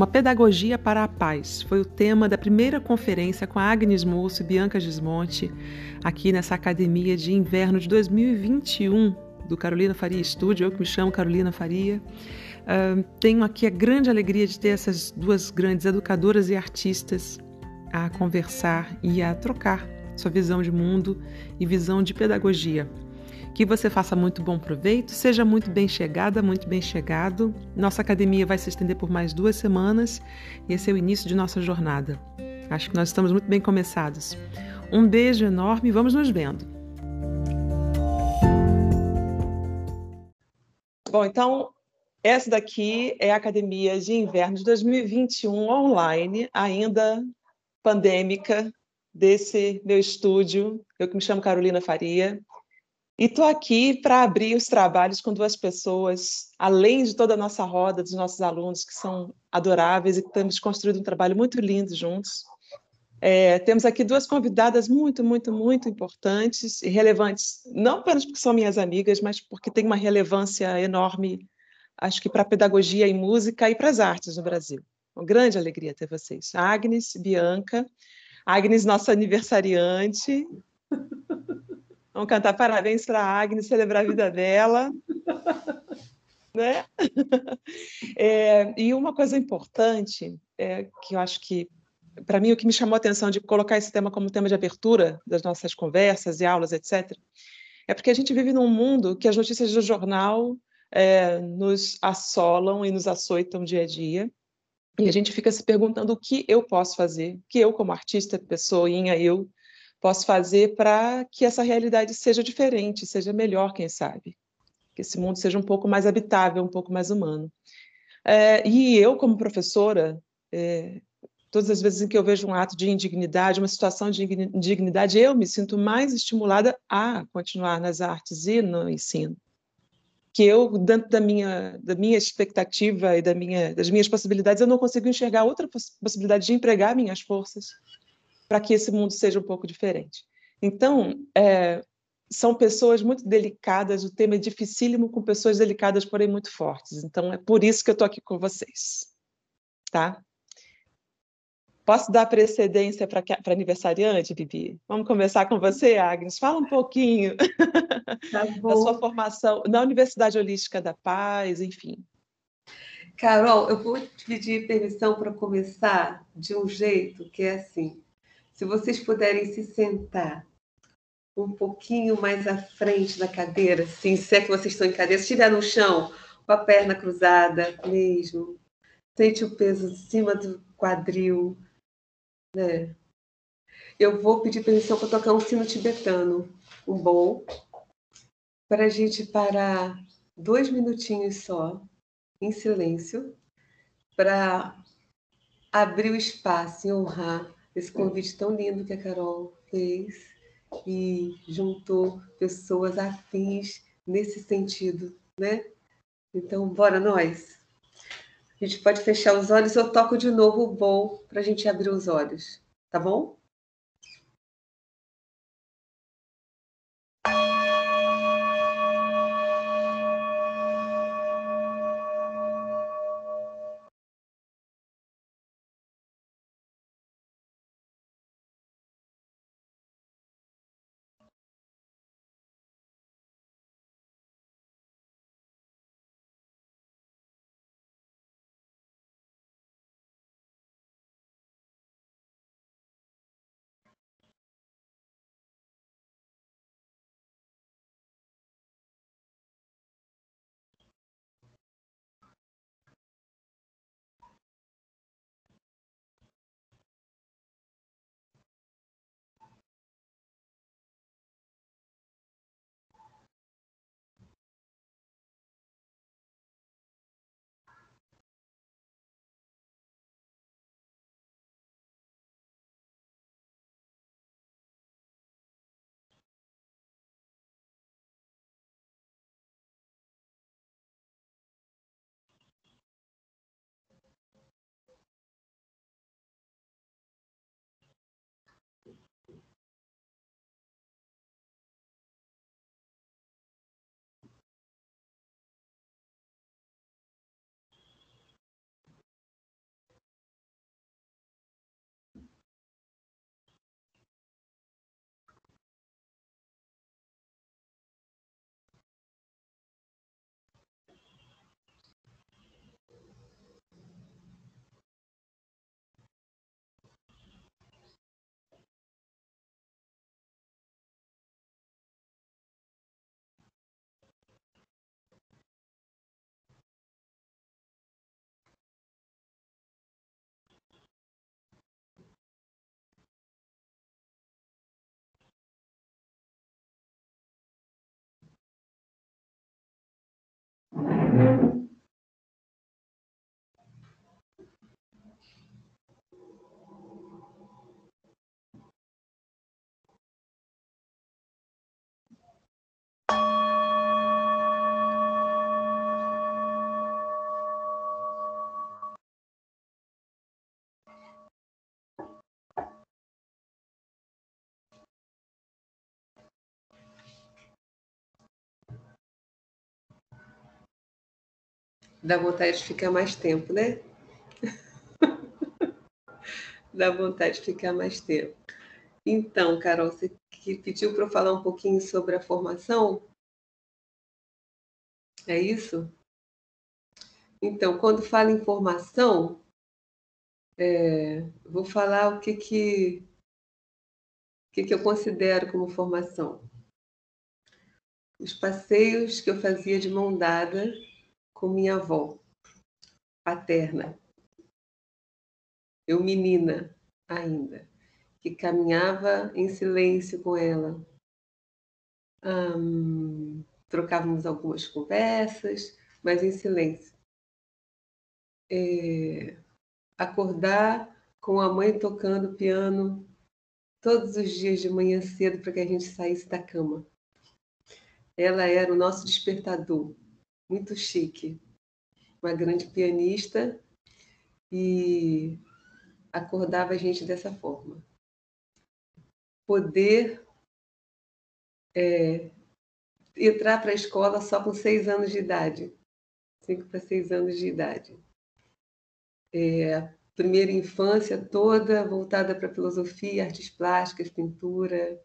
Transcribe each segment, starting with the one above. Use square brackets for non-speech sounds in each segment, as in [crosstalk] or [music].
Uma pedagogia para a paz foi o tema da primeira conferência com a Agnes Moço e Bianca Gismonte, aqui nessa Academia de Inverno de 2021 do Carolina Faria Estúdio, eu que me chamo Carolina Faria. Uh, tenho aqui a grande alegria de ter essas duas grandes educadoras e artistas a conversar e a trocar sua visão de mundo e visão de pedagogia. Que você faça muito bom proveito, seja muito bem chegada, muito bem chegado. Nossa academia vai se estender por mais duas semanas e esse é o início de nossa jornada. Acho que nós estamos muito bem começados. Um beijo enorme e vamos nos vendo. Bom, então, essa daqui é a Academia de Inverno de 2021 online, ainda pandêmica, desse meu estúdio. Eu que me chamo Carolina Faria. E estou aqui para abrir os trabalhos com duas pessoas, além de toda a nossa roda, dos nossos alunos, que são adoráveis e que temos construído um trabalho muito lindo juntos. É, temos aqui duas convidadas muito, muito, muito importantes e relevantes, não apenas porque são minhas amigas, mas porque têm uma relevância enorme, acho que para a pedagogia e música e para as artes no Brasil. Uma grande alegria ter vocês. Agnes, Bianca. Agnes, nossa aniversariante. Vamos cantar parabéns para a Agnes, celebrar a vida dela. [laughs] Né? É, e uma coisa importante, é, que eu acho que, para mim, o que me chamou a atenção de colocar esse tema como tema de abertura das nossas conversas e aulas, etc., é porque a gente vive num mundo que as notícias do jornal é, nos assolam e nos açoitam dia a dia. E a gente fica se perguntando o que eu posso fazer, o que eu, como artista, pessoinha, eu, posso fazer para que essa realidade seja diferente, seja melhor, quem sabe. Que esse mundo seja um pouco mais habitável, um pouco mais humano. É, e eu, como professora, é, todas as vezes em que eu vejo um ato de indignidade, uma situação de indignidade, eu me sinto mais estimulada a continuar nas artes e no ensino. Que eu, dentro da minha, da minha expectativa e da minha, das minhas possibilidades, eu não consigo enxergar outra possibilidade de empregar minhas forças para que esse mundo seja um pouco diferente. Então, é, são pessoas muito delicadas, o tema é dificílimo com pessoas delicadas, porém muito fortes. Então, é por isso que eu estou aqui com vocês. Tá? Posso dar precedência para aniversariante, Bibi? Vamos começar com você, Agnes. Fala um pouquinho [laughs] tá [laughs] da sua formação na Universidade Holística da Paz, enfim. Carol, eu vou te pedir permissão para começar de um jeito que é assim. Se vocês puderem se sentar um pouquinho mais à frente da cadeira, se é que vocês estão em cadeira, se estiver no chão, com a perna cruzada mesmo, sente o peso em cima do quadril, né? Eu vou pedir permissão para tocar um sino tibetano, um bom, para a gente parar dois minutinhos só, em silêncio, para abrir o espaço e honrar esse convite tão lindo que a Carol fez e juntou pessoas afins nesse sentido, né? Então, bora nós. A gente pode fechar os olhos, eu toco de novo o bom para a gente abrir os olhos, tá bom? Dá vontade de ficar mais tempo, né? [laughs] Dá vontade de ficar mais tempo. Então, Carol, você pediu para eu falar um pouquinho sobre a formação? É isso? Então, quando falo em formação, é, vou falar o que que, o que que eu considero como formação. Os passeios que eu fazia de mão dada com minha avó paterna. Eu menina ainda, que caminhava em silêncio com ela. Hum, trocávamos algumas conversas, mas em silêncio. É, acordar com a mãe tocando piano todos os dias de manhã cedo para que a gente saísse da cama. Ela era o nosso despertador muito chique. Uma grande pianista e acordava a gente dessa forma. Poder é, entrar para a escola só com seis anos de idade, cinco para seis anos de idade. É, a primeira infância toda voltada para filosofia, artes plásticas, pintura,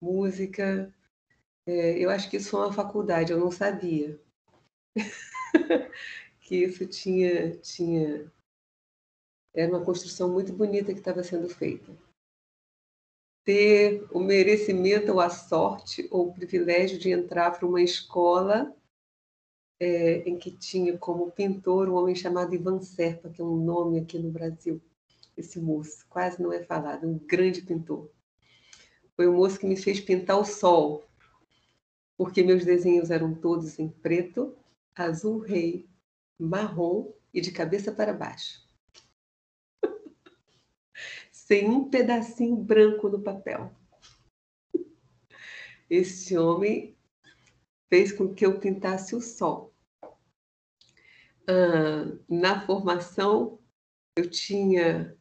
música. É, eu acho que isso foi uma faculdade, eu não sabia. [laughs] que isso tinha, tinha. Era uma construção muito bonita que estava sendo feita. Ter o merecimento ou a sorte ou o privilégio de entrar para uma escola é, em que tinha como pintor um homem chamado Ivan Serpa, que é um nome aqui no Brasil, esse moço, quase não é falado, um grande pintor. Foi o moço que me fez pintar o sol, porque meus desenhos eram todos em preto azul rei, marrom e de cabeça para baixo. [laughs] Sem um pedacinho branco no papel. Este homem fez com que eu pintasse o sol. Ah, na formação, eu tinha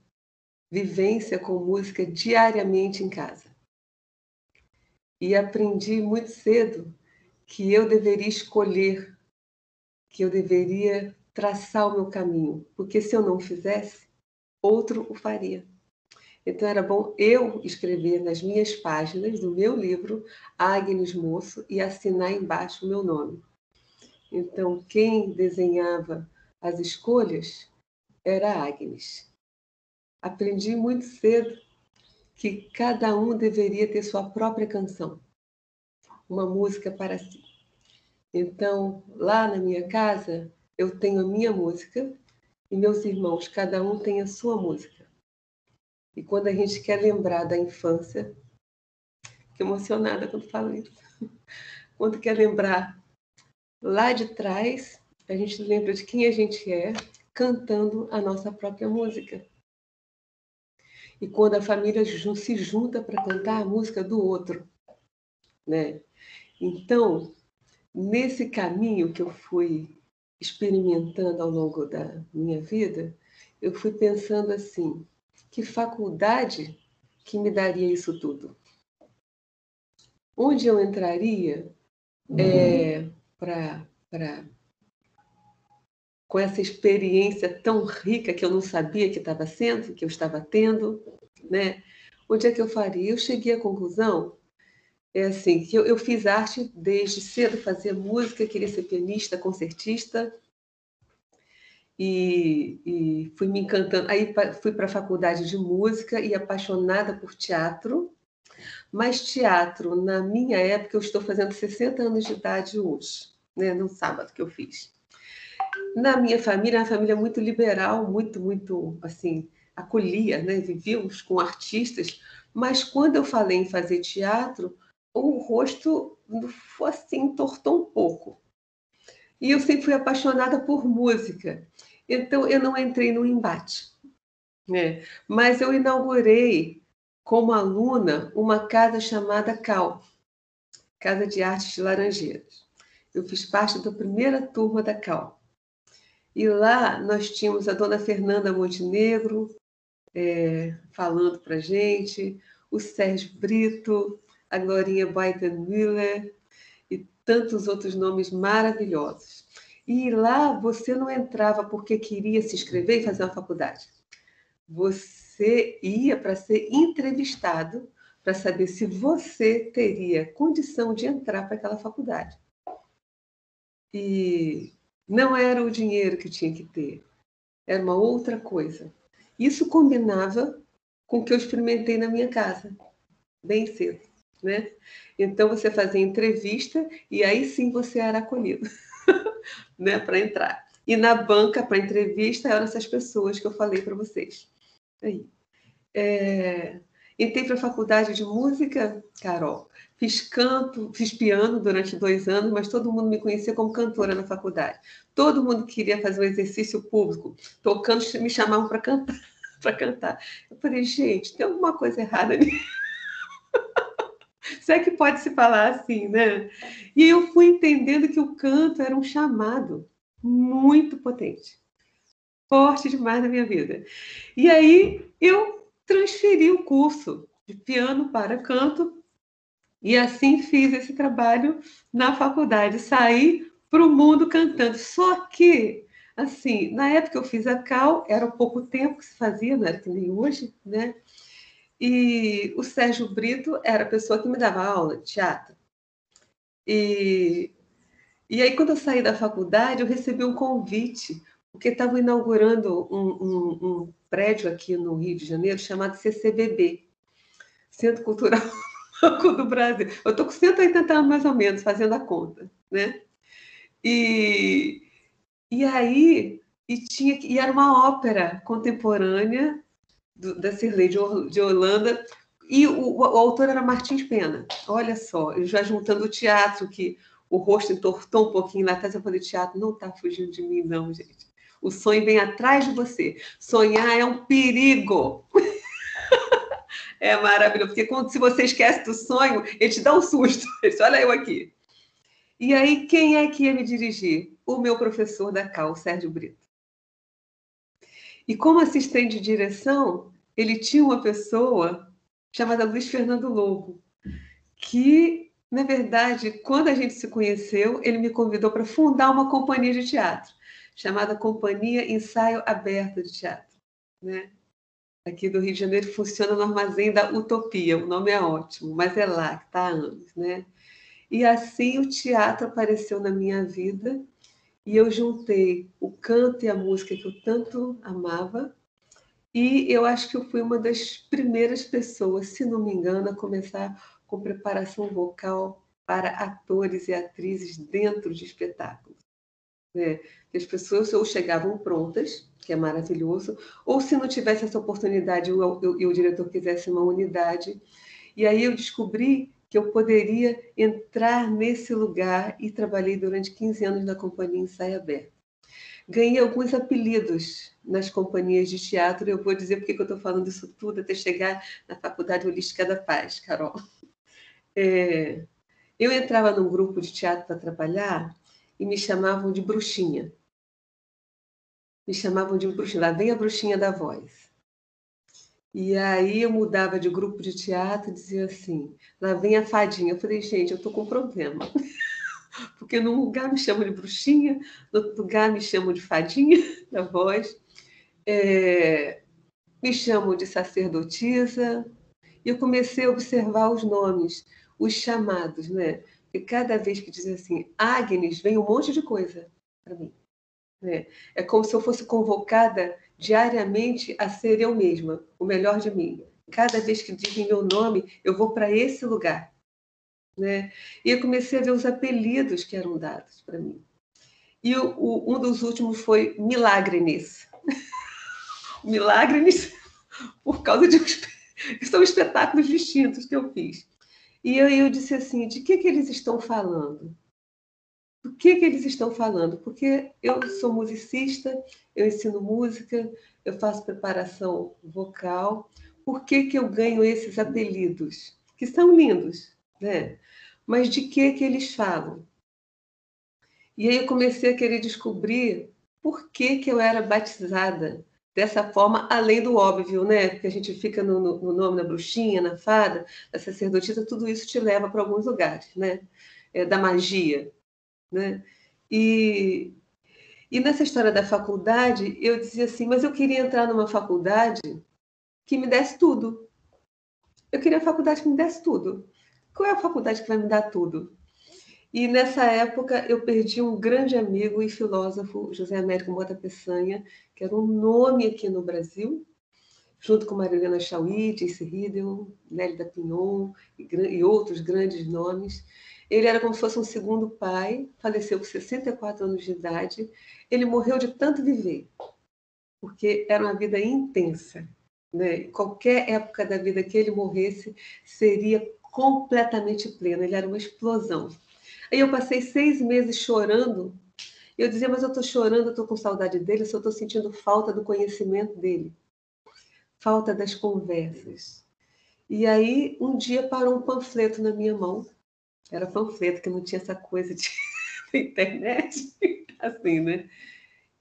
vivência com música diariamente em casa. E aprendi muito cedo que eu deveria escolher que eu deveria traçar o meu caminho, porque se eu não fizesse, outro o faria. Então era bom eu escrever nas minhas páginas do meu livro Agnes Moço e assinar embaixo o meu nome. Então quem desenhava as escolhas era Agnes. Aprendi muito cedo que cada um deveria ter sua própria canção, uma música para si. Então, lá na minha casa, eu tenho a minha música e meus irmãos, cada um tem a sua música. E quando a gente quer lembrar da infância, fico emocionada quando falo isso. [laughs] Quando quer lembrar lá de trás, a gente lembra de quem a gente é, cantando a nossa própria música. E quando a família se junta para cantar a música do outro, né? Então, Nesse caminho que eu fui experimentando ao longo da minha vida, eu fui pensando assim: que faculdade que me daria isso tudo? Onde eu entraria é, uhum. para com essa experiência tão rica que eu não sabia que estava sendo, que eu estava tendo, né? Onde é que eu faria? Eu cheguei à conclusão é assim, eu, eu fiz arte desde cedo, fazia música, queria ser pianista, concertista, e, e, fui me encantando. Aí fui para a faculdade de música e apaixonada por teatro. Mas teatro, na minha época, eu estou fazendo 60 anos de idade hoje, né? no sábado que eu fiz. Na minha família, uma família muito liberal, muito, muito, assim, acolhia, né? Vivíamos com artistas, mas quando eu falei em fazer teatro, o rosto assim entortou um pouco. E eu sempre fui apaixonada por música. Então, eu não entrei no embate. Né? Mas eu inaugurei, como aluna, uma casa chamada CAL Casa de Artes de Laranjeiras. Eu fiz parte da primeira turma da CAL. E lá nós tínhamos a dona Fernanda Montenegro é, falando para gente, o Sérgio Brito, a Glorinha Baiten-Müller e tantos outros nomes maravilhosos. E lá você não entrava porque queria se inscrever e fazer uma faculdade. Você ia para ser entrevistado para saber se você teria condição de entrar para aquela faculdade. E não era o dinheiro que tinha que ter, era uma outra coisa. Isso combinava com o que eu experimentei na minha casa, bem cedo. Né? Então você fazia entrevista e aí sim você era acolhido [laughs] né, para entrar. E na banca, para entrevista, eram essas pessoas que eu falei para vocês. Aí. É... Entrei para a faculdade de música, Carol. Fiz canto, fiz piano durante dois anos, mas todo mundo me conhecia como cantora na faculdade. Todo mundo queria fazer um exercício público, tocando, me chamavam para cantar, [laughs] para cantar. Eu falei, gente, tem alguma coisa errada ali. [laughs] [laughs] Se é que pode se falar assim, né? E eu fui entendendo que o canto era um chamado muito potente, forte demais na minha vida. E aí eu transferi o curso de piano para canto e assim fiz esse trabalho na faculdade, saí para o mundo cantando. Só que, assim, na época eu fiz a Cal, era pouco tempo que se fazia, não era que nem hoje, né? E o Sérgio Brito era a pessoa que me dava aula de teatro. E, e aí, quando eu saí da faculdade, eu recebi um convite, porque estavam inaugurando um, um, um prédio aqui no Rio de Janeiro chamado CCBB, Centro Cultural [laughs] do Brasil. Eu estou com 180 anos mais ou menos, fazendo a conta, né? E, e aí, e, tinha, e era uma ópera contemporânea do, da Cirlei de, de Holanda, e o, o, autor era Martins Pena. Olha só, já juntando o teatro, que o rosto entortou um pouquinho lá atrás, eu falei, teatro não está fugindo de mim, não, gente. O sonho vem atrás de você. Sonhar é um perigo. [laughs] é maravilhoso, porque quando, se você esquece do sonho, ele te dá um susto. [laughs] Olha eu aqui. E aí, quem é que ia me dirigir? O meu professor da CAL, Sérgio Brito. E como assistente de direção, ele tinha uma pessoa chamada Luiz Fernando Lobo, que, na verdade, quando a gente se conheceu, ele me convidou para fundar uma companhia de teatro chamada Companhia Ensaio Aberto de Teatro. Né? Aqui do Rio de Janeiro funciona no Armazém da Utopia, o nome é ótimo, mas é lá que está há anos. Né? E assim o teatro apareceu na minha vida e eu juntei o canto e a música que eu tanto amava. E eu acho que eu fui uma das primeiras pessoas, se não me engano, a começar com preparação vocal para atores e atrizes dentro de espetáculos. Né? As pessoas ou chegavam prontas, que é maravilhoso, ou se não tivesse essa oportunidade e o diretor quisesse uma unidade. E aí eu descobri que eu poderia entrar nesse lugar e trabalhei durante 15 anos na companhia Ensaio Aberto. Ganhei alguns apelidos nas companhias de teatro, eu vou dizer porque que eu estou falando isso tudo até chegar na Faculdade Holística da Paz, Carol. É, eu entrava num grupo de teatro para trabalhar e me chamavam de bruxinha. Me chamavam de bruxinha, lá vem a bruxinha da voz. E aí eu mudava de grupo de teatro e dizia assim, lá vem a fadinha. Eu falei, gente, eu estou com um problema. [laughs] Porque num lugar me chamam de bruxinha, no outro lugar me chamam de fadinha [laughs] da voz, é, me chamam de sacerdotisa. E eu comecei a observar os nomes, os chamados, né? E cada vez que dizem assim, Agnes, vem um monte de coisa para mim. Né? É como se eu fosse convocada diariamente a ser eu mesma, o melhor de mim. Cada vez que dizem meu nome, eu vou para esse lugar. Né? E eu comecei a ver os apelidos que eram dados para mim. E o, o, um dos últimos foi Milagrenes. [laughs] Milagrenes, [laughs] por causa de. São espetáculos distintos que eu fiz. E eu, eu disse assim: de que, que eles estão falando? Do que, que eles estão falando, porque eu sou musicista, eu ensino música, eu faço preparação vocal, por que, que eu ganho esses apelidos? Que são lindos, né? Mas de que, que eles falam? E aí eu comecei a querer descobrir por que, que eu era batizada dessa forma, além do óbvio, né? Porque a gente fica no, no nome da bruxinha, na fada, da sacerdotisa, tudo isso te leva para alguns lugares, né? É, da magia, né? E, e nessa história da faculdade, eu dizia assim, mas eu queria entrar numa faculdade que me desse tudo. Eu queria a faculdade que me desse tudo. Qual é a faculdade que vai me dar tudo? E nessa época eu perdi um grande amigo e filósofo, José Américo Mota Peçanha, que era um nome aqui no Brasil, junto com Marilena Chauí, Jace Riddle, Nélida Pinhon e, e outros grandes nomes. Ele era como se fosse um segundo pai, faleceu com 64 anos de idade. Ele morreu de tanto viver, porque era uma vida intensa. Né? Qualquer época da vida que ele morresse seria completamente plena, ele era uma explosão. Aí eu passei seis meses chorando. Eu dizia, mas eu estou chorando, eu estou com saudade dele, só estou sentindo falta do conhecimento dele, falta das conversas. E aí, um dia parou um panfleto na minha mão. Era panfleto, que não tinha essa coisa de [laughs] internet, [laughs] assim, né?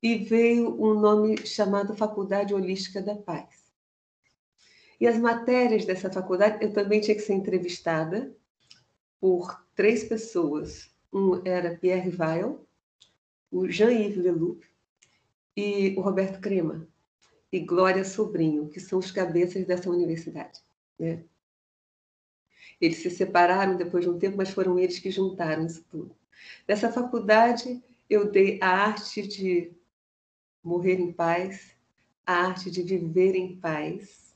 E veio um nome chamado Faculdade Holística da Paz. E as matérias dessa faculdade, eu também tinha que ser entrevistada por três pessoas. Um era Pierre Weil, o Jean-Yves Leloup e o Roberto Crema e Glória Sobrinho, que são os cabeças dessa universidade. Né? Eles se separaram depois de um tempo, mas foram eles que juntaram isso tudo. Nessa faculdade, eu dei a arte de morrer em paz, a arte de viver em paz.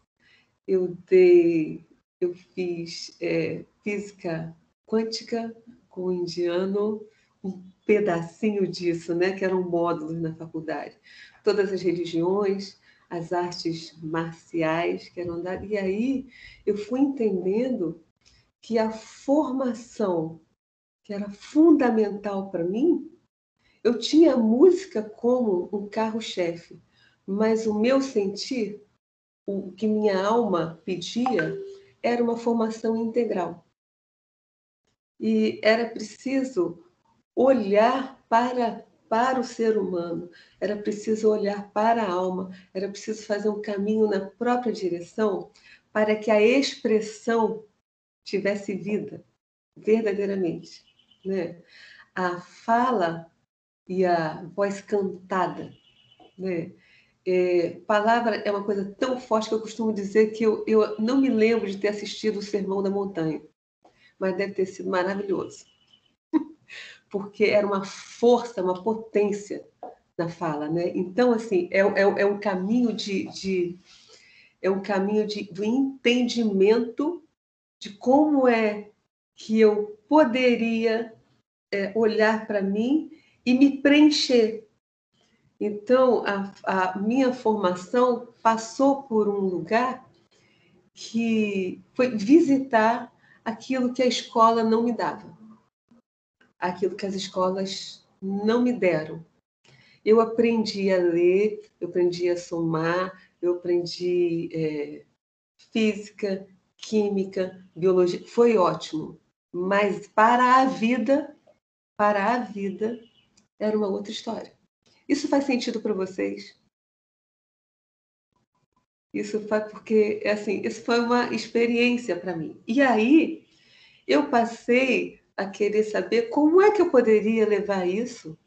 Eu dei, eu fiz é, física quântica com o indiano, um pedacinho disso, né, que eram módulos na faculdade. Todas as religiões, as artes marciais que eram dadas. E aí eu fui entendendo que a formação que era fundamental para mim, eu tinha a música como um carro-chefe, mas o meu sentir, o que minha alma pedia, era uma formação integral. E era preciso olhar para para o ser humano, era preciso olhar para a alma, era preciso fazer um caminho na própria direção para que a expressão tivesse vida, verdadeiramente. Né? A fala e a voz cantada. Né? É, palavra é uma coisa tão forte que eu costumo dizer que eu, eu não me lembro de ter assistido o Sermão da Montanha mas deve ter sido maravilhoso. [laughs] Porque era uma força, uma potência na fala, né? Então, assim, é, é, é um caminho de, de é um caminho de, do entendimento de como é que eu poderia é, olhar para mim e me preencher. Então, a, a, minha formação passou por um lugar que foi visitar aquilo que a escola não me dava, aquilo que as escolas não me deram. Eu aprendi a ler, eu aprendi a somar, eu aprendi é, física, química, biologia, foi ótimo. Mas para a vida, para a vida, era uma outra história. Isso faz sentido para vocês? Isso foi porque, assim, isso foi uma experiência para mim. E aí, eu passei a querer saber como é que eu poderia levar isso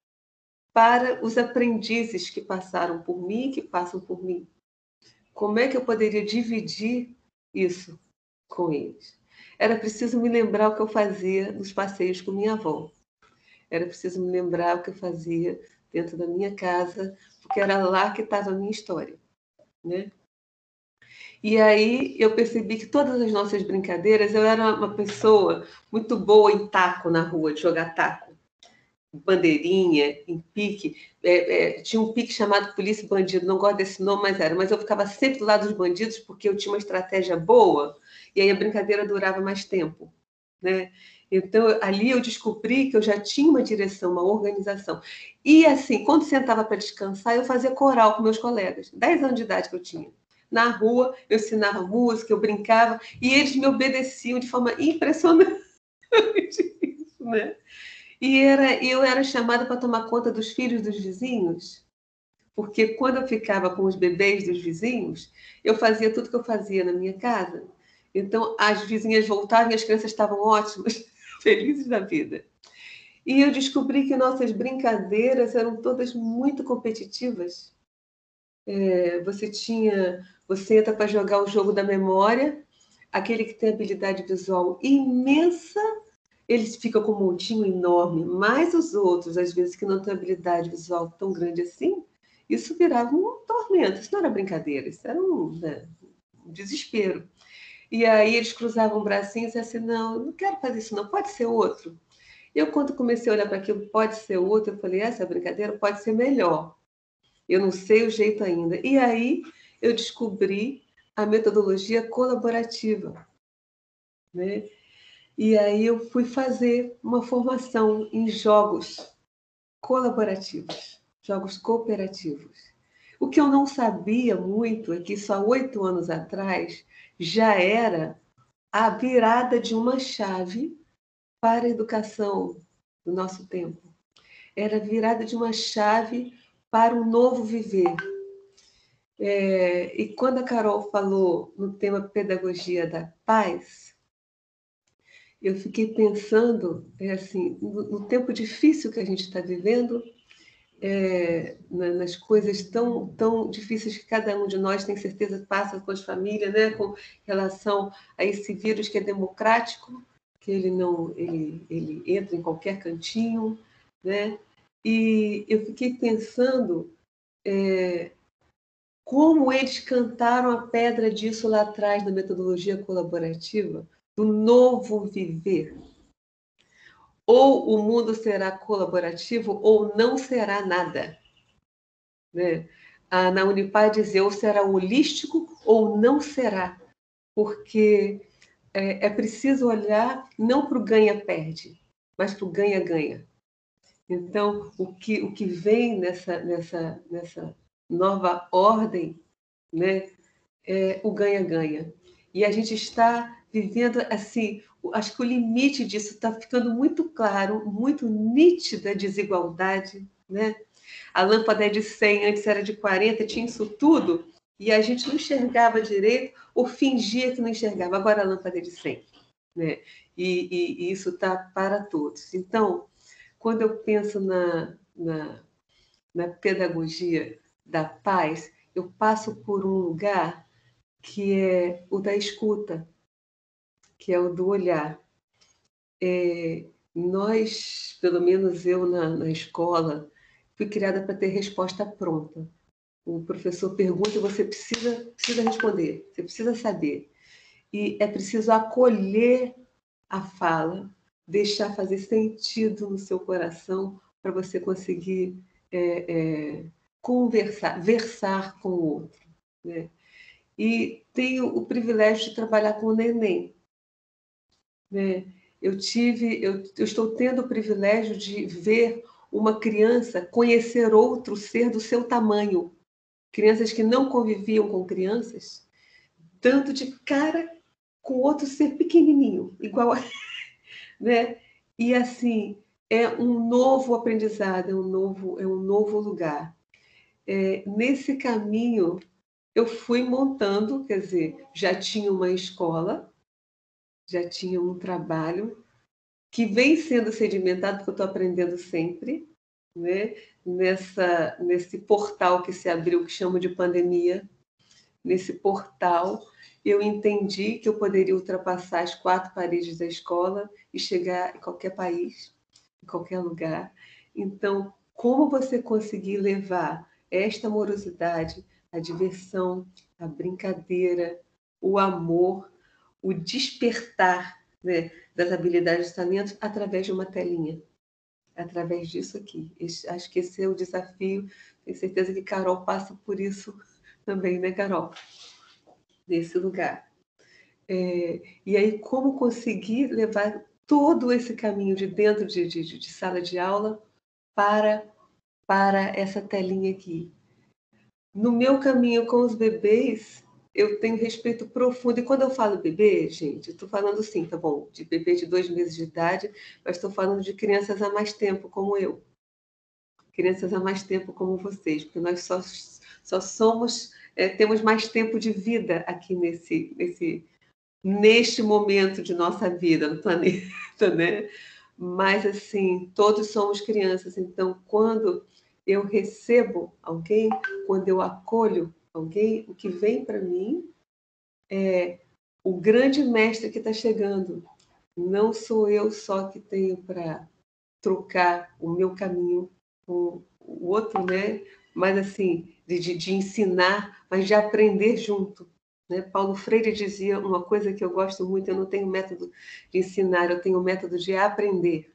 para os aprendizes que passaram por mim, que passam por mim. Como é que eu poderia dividir isso com eles? Era preciso me lembrar o que eu fazia nos passeios com minha avó. Era preciso me lembrar o que eu fazia dentro da minha casa, porque era lá que estava a minha história, né? E aí eu percebi que todas as nossas brincadeiras, eu era uma pessoa muito boa em taco na rua, de jogar taco. Bandeirinha, em pique. É, é, tinha um pique chamado Polícia e Bandido, não gosto desse nome, mas era. Mas eu ficava sempre do lado dos bandidos porque eu tinha uma estratégia boa e aí a brincadeira durava mais tempo. Né? Então, ali eu descobri que eu já tinha uma direção, uma organização. E, assim, quando sentava para descansar, eu fazia coral com meus colegas. Dez anos de idade que eu tinha. Na rua, eu ensinava música, eu brincava, e eles me obedeciam de forma impressionante. [laughs] Né? E era, eu era chamada para tomar conta dos filhos dos vizinhos, porque quando eu ficava com os bebês dos vizinhos, eu fazia tudo que eu fazia na minha casa. Então, as vizinhas voltavam e as crianças estavam ótimas [laughs] felizes da vida. E eu descobri que nossas brincadeiras eram todas muito competitivas. É, você tinha, você entra para jogar o jogo da memória, aquele que tem habilidade visual imensa, ele fica com um montinho enorme, mas os outros, às vezes, que não têm habilidade visual tão grande assim, isso virava um tormento. Isso não era brincadeira, isso era um, né, um desespero. E aí eles cruzavam bracinhos e assim, não, não quero fazer isso não, pode ser outro. Eu, quando comecei a olhar para aquilo, pode ser outro, eu falei, essa brincadeira pode ser melhor. Eu não sei o jeito ainda. E aí eu descobri a metodologia colaborativa. Né? E aí eu fui fazer uma formação em jogos colaborativos, jogos cooperativos. O que eu não sabia muito é que só oito anos atrás já era a virada de uma chave para a educação do nosso tempo. Era a virada de uma chave para um novo viver. É, e quando a Carol falou no tema pedagogia da paz, eu fiquei pensando, é assim, no, no tempo difícil que a gente está vivendo, é, nas coisas tão, tão difíceis que cada um de nós tem certeza passa com as famílias, né, com relação a esse vírus que é democrático, que ele não ele, ele entra em qualquer cantinho, né? E eu fiquei pensando é, como eles cantaram a pedra disso lá atrás na metodologia colaborativa, do novo viver, ou o mundo será colaborativo ou não será nada. Né? Ah, na Unipar dizer ou será holístico ou não será, porque é, é preciso olhar não para o ganha-perde, mas para o ganha-ganha. Então, o que, o que vem nessa, nessa, nessa nova ordem né, é o ganha-ganha. E a gente está vivendo assim acho que o limite disso está ficando muito claro, muito nítida a desigualdade, né? A lâmpada é de 100, antes era de 40, tinha isso tudo, e a gente não enxergava direito ou fingia que não enxergava. Agora a lâmpada é de 100, né? E, e, e isso está para todos. Então, quando eu penso na, na, na pedagogia da paz, eu passo por um lugar que é o da escuta, que é o do olhar. É, nós, pelo menos eu na, na escola, fui criada para ter resposta pronta. O professor pergunta e você precisa, precisa responder, você precisa saber. E é preciso acolher a fala, deixar fazer sentido no seu coração para você conseguir é, é, conversar, versar com o outro. Né? E tenho o privilégio de trabalhar com o neném. Né? Eu tive, eu, eu estou tendo o privilégio de ver uma criança conhecer outro ser do seu tamanho. Crianças que não conviviam com crianças, dando de cara com outro ser pequenininho, igual a... [laughs] né? E assim, é um novo aprendizado, é um novo, é um novo lugar. É, nesse caminho, eu fui montando, quer dizer, já tinha uma escola, já tinha um trabalho que vem sendo sedimentado, porque eu estou aprendendo sempre, né? Nessa, nesse portal que se abriu, que chamo de pandemia. Nesse portal, eu entendi que eu poderia ultrapassar as quatro paredes da escola e chegar em qualquer país, em qualquer lugar. Então, como você conseguir levar esta amorosidade, a diversão, a brincadeira, o amor o despertar né, das habilidades e talentos através de uma telinha. Através disso aqui. Acho que esse é o desafio. Tenho certeza que Carol passa por isso também, né, Carol? Nesse lugar. É, e aí, como conseguir levar todo esse caminho de dentro de, de, de sala de aula para, para essa telinha aqui. No meu caminho com os bebês, eu tenho respeito profundo. E quando eu falo bebê, gente, estou falando sim, tá bom, de bebê de dois meses de idade, mas estou falando de crianças há mais tempo, como eu. Crianças há mais tempo, como vocês, porque nós só, só somos, é, temos mais tempo de vida aqui nesse, nesse, neste momento de nossa vida no planeta, [laughs] né? Mas, assim, todos somos crianças, então, quando eu recebo alguém, quando eu acolho alguém, o que vem para mim é o grande mestre que está chegando. Não sou eu só que tenho para trocar o meu caminho com o outro, né? Mas assim, de, de, ensinar, mas de aprender junto. Né? Paulo Freire dizia uma coisa que eu gosto muito: eu não tenho método de ensinar, eu tenho método de aprender.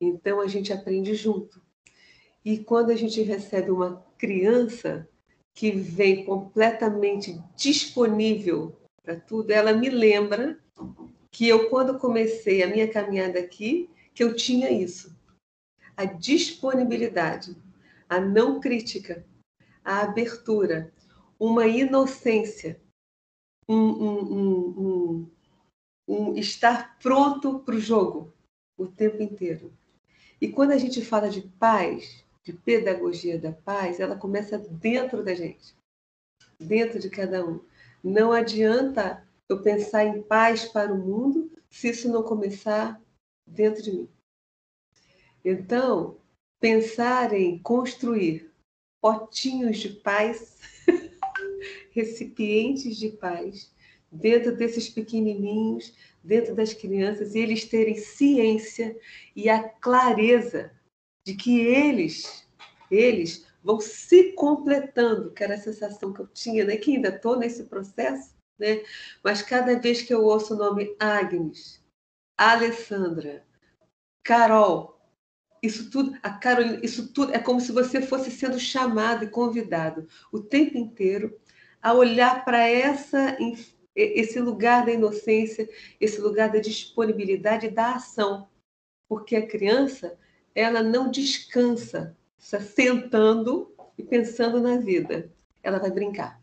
Então a gente aprende junto. E quando a gente recebe uma criança, que vem completamente disponível para tudo, ela me lembra que eu, quando comecei a minha caminhada aqui, que eu tinha isso. A disponibilidade, a não crítica, a abertura, uma inocência, um, um, um, um estar pronto para o jogo o tempo inteiro. E quando a gente fala de paz, de pedagogia da paz, ela começa dentro da gente, dentro de cada um. Não adianta eu pensar em paz para o mundo se isso não começar dentro de mim. Então, pensar em construir potinhos de paz, [laughs] recipientes de paz, dentro desses pequenininhos, dentro das crianças, e eles terem ciência e a clareza de que eles, eles vão se completando, que era a sensação que eu tinha, né? que ainda estou nesse processo, né? mas cada vez que eu ouço o nome Agnes, Alessandra, Carol, isso tudo, a Carolina, isso tudo é como se você fosse sendo chamado e convidado o tempo inteiro a olhar para essa esse lugar da inocência, esse lugar da disponibilidade e da ação, porque a criança ela não descansa sentando e pensando na vida. Ela vai brincar.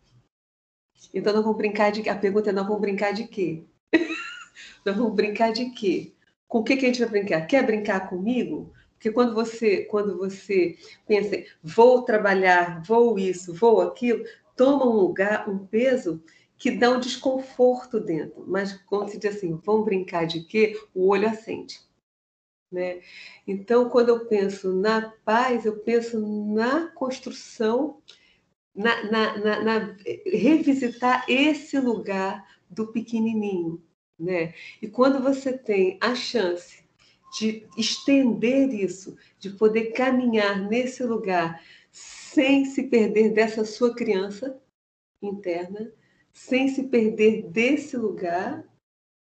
Então, nós vamos brincar de. A pergunta é: nós vamos brincar de quê? [laughs] nós vamos brincar de quê? Com o que, que a gente vai brincar? Quer brincar comigo? Porque quando você, quando você pensa, vou trabalhar, vou isso, vou aquilo, toma um lugar, um peso que dá um desconforto dentro. Mas quando se diz assim, vamos brincar de quê? O olho acende. Né? Então, quando eu penso na paz, eu penso na construção, na, na, na, na revisitar esse lugar do pequenininho. Né? E quando você tem a chance de estender isso, de poder caminhar nesse lugar sem se perder dessa sua criança interna, sem se perder desse lugar,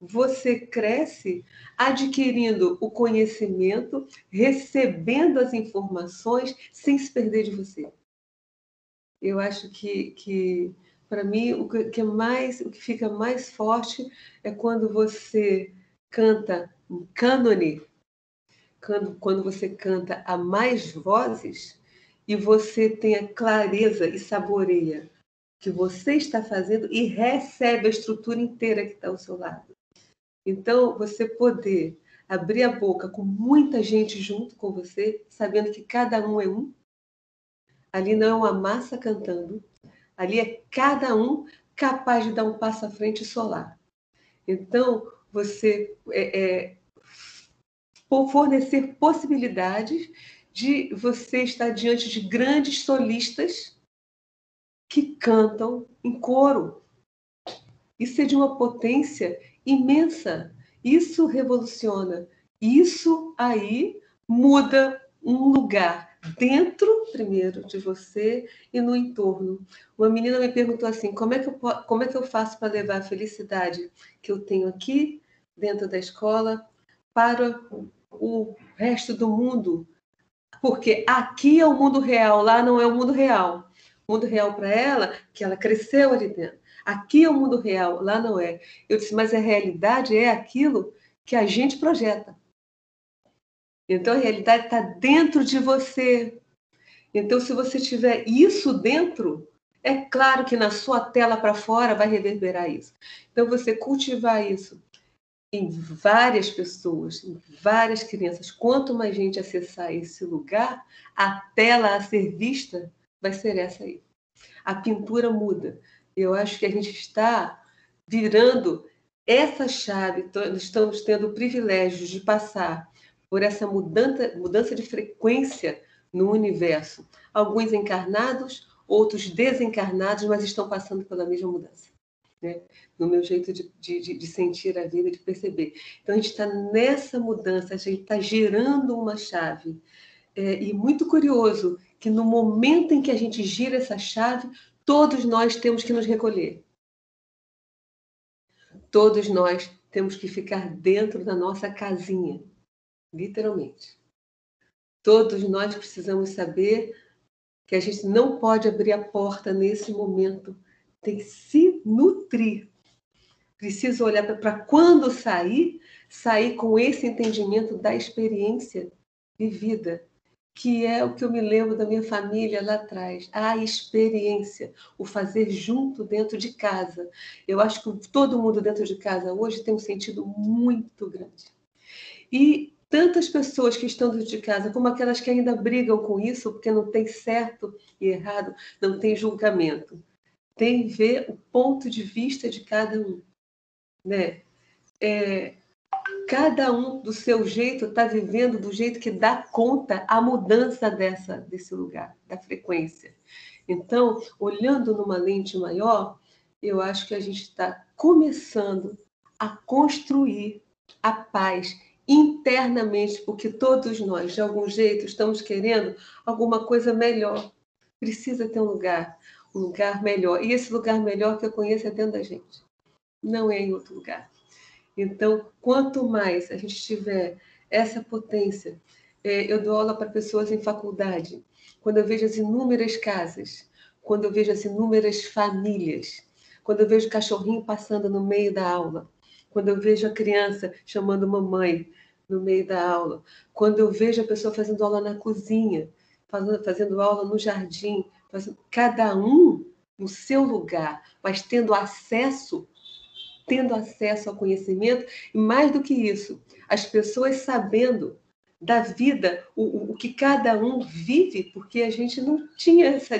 você cresce adquirindo o conhecimento, recebendo as informações sem se perder de você. Eu acho que, que para mim, o que, é mais, o que fica mais forte é quando você canta um cânone, quando, quando você canta a mais vozes e você tem a clareza e saboreia que você está fazendo e recebe a estrutura inteira que está ao seu lado. Então, você poder abrir a boca com muita gente junto com você, sabendo que cada um é um. Ali não é uma massa cantando, ali é cada um capaz de dar um passo à frente solar. Então, você é, é, fornecer possibilidades de você estar diante de grandes solistas que cantam em coro. Isso é de uma potência imensa. Isso revoluciona. Isso aí muda um lugar dentro, primeiro, de você e no entorno. Uma menina me perguntou assim: como é que eu, como é que eu faço para levar a felicidade que eu tenho aqui, dentro da escola, para o resto do mundo? Porque aqui é o mundo real, lá não é o mundo real. O mundo real para ela, que ela cresceu ali dentro. Aqui é o mundo real, lá não é. Eu disse, mas a realidade é aquilo que a gente projeta. Então a realidade está dentro de você. Então, se você tiver isso dentro, é claro que na sua tela para fora vai reverberar isso. Então, você cultivar isso em várias pessoas, em várias crianças, quanto mais gente acessar esse lugar, a tela a ser vista vai ser essa aí. A pintura muda. Eu acho que a gente está virando essa chave, estamos tendo o privilégio de passar por essa mudança, mudança de frequência no universo. Alguns encarnados, outros desencarnados, mas estão passando pela mesma mudança. Né? No meu jeito de, de, de sentir a vida, de perceber. Então, a gente está nessa mudança, a gente está gerando uma chave. É, e muito curioso que no momento em que a gente gira essa chave, todos nós temos que nos recolher. Todos nós temos que ficar dentro da nossa casinha, literalmente. Todos nós precisamos saber que a gente não pode abrir a porta nesse momento, tem que se nutrir. Precisa olhar para quando sair, sair com esse entendimento da experiência vivida, que é o que eu me lembro da minha família lá atrás, a experiência, o fazer junto dentro de casa. Eu acho que todo mundo dentro de casa hoje tem um sentido muito grande. E tantas pessoas que estão dentro de casa, como aquelas que ainda brigam com isso, porque não tem certo e errado, não tem julgamento. Tem ver o ponto de vista de cada um. Né? É, cada um do seu jeito está vivendo do jeito que dá conta a mudança dessa desse lugar, da frequência. Então, olhando numa lente maior, eu acho que a gente está começando a construir a paz internamente, porque todos nós, de algum jeito, estamos querendo alguma coisa melhor. Precisa ter um lugar, um lugar melhor. E esse lugar melhor que eu conheço é dentro da gente, não é em outro lugar. Então, quanto mais a gente tiver essa potência, é, eu dou aula para pessoas em faculdade, quando eu vejo as inúmeras casas, quando eu vejo as inúmeras famílias, quando eu vejo o cachorrinho passando no meio da aula, quando eu vejo a criança chamando mamãe no meio da aula, quando eu vejo a pessoa fazendo aula na cozinha, fazendo, aula no jardim, fazendo, cada um no seu lugar, mas tendo acesso, tendo acesso ao conhecimento, e mais do que isso, as pessoas sabendo da vida, o, o que cada um vive, porque a gente não tinha essa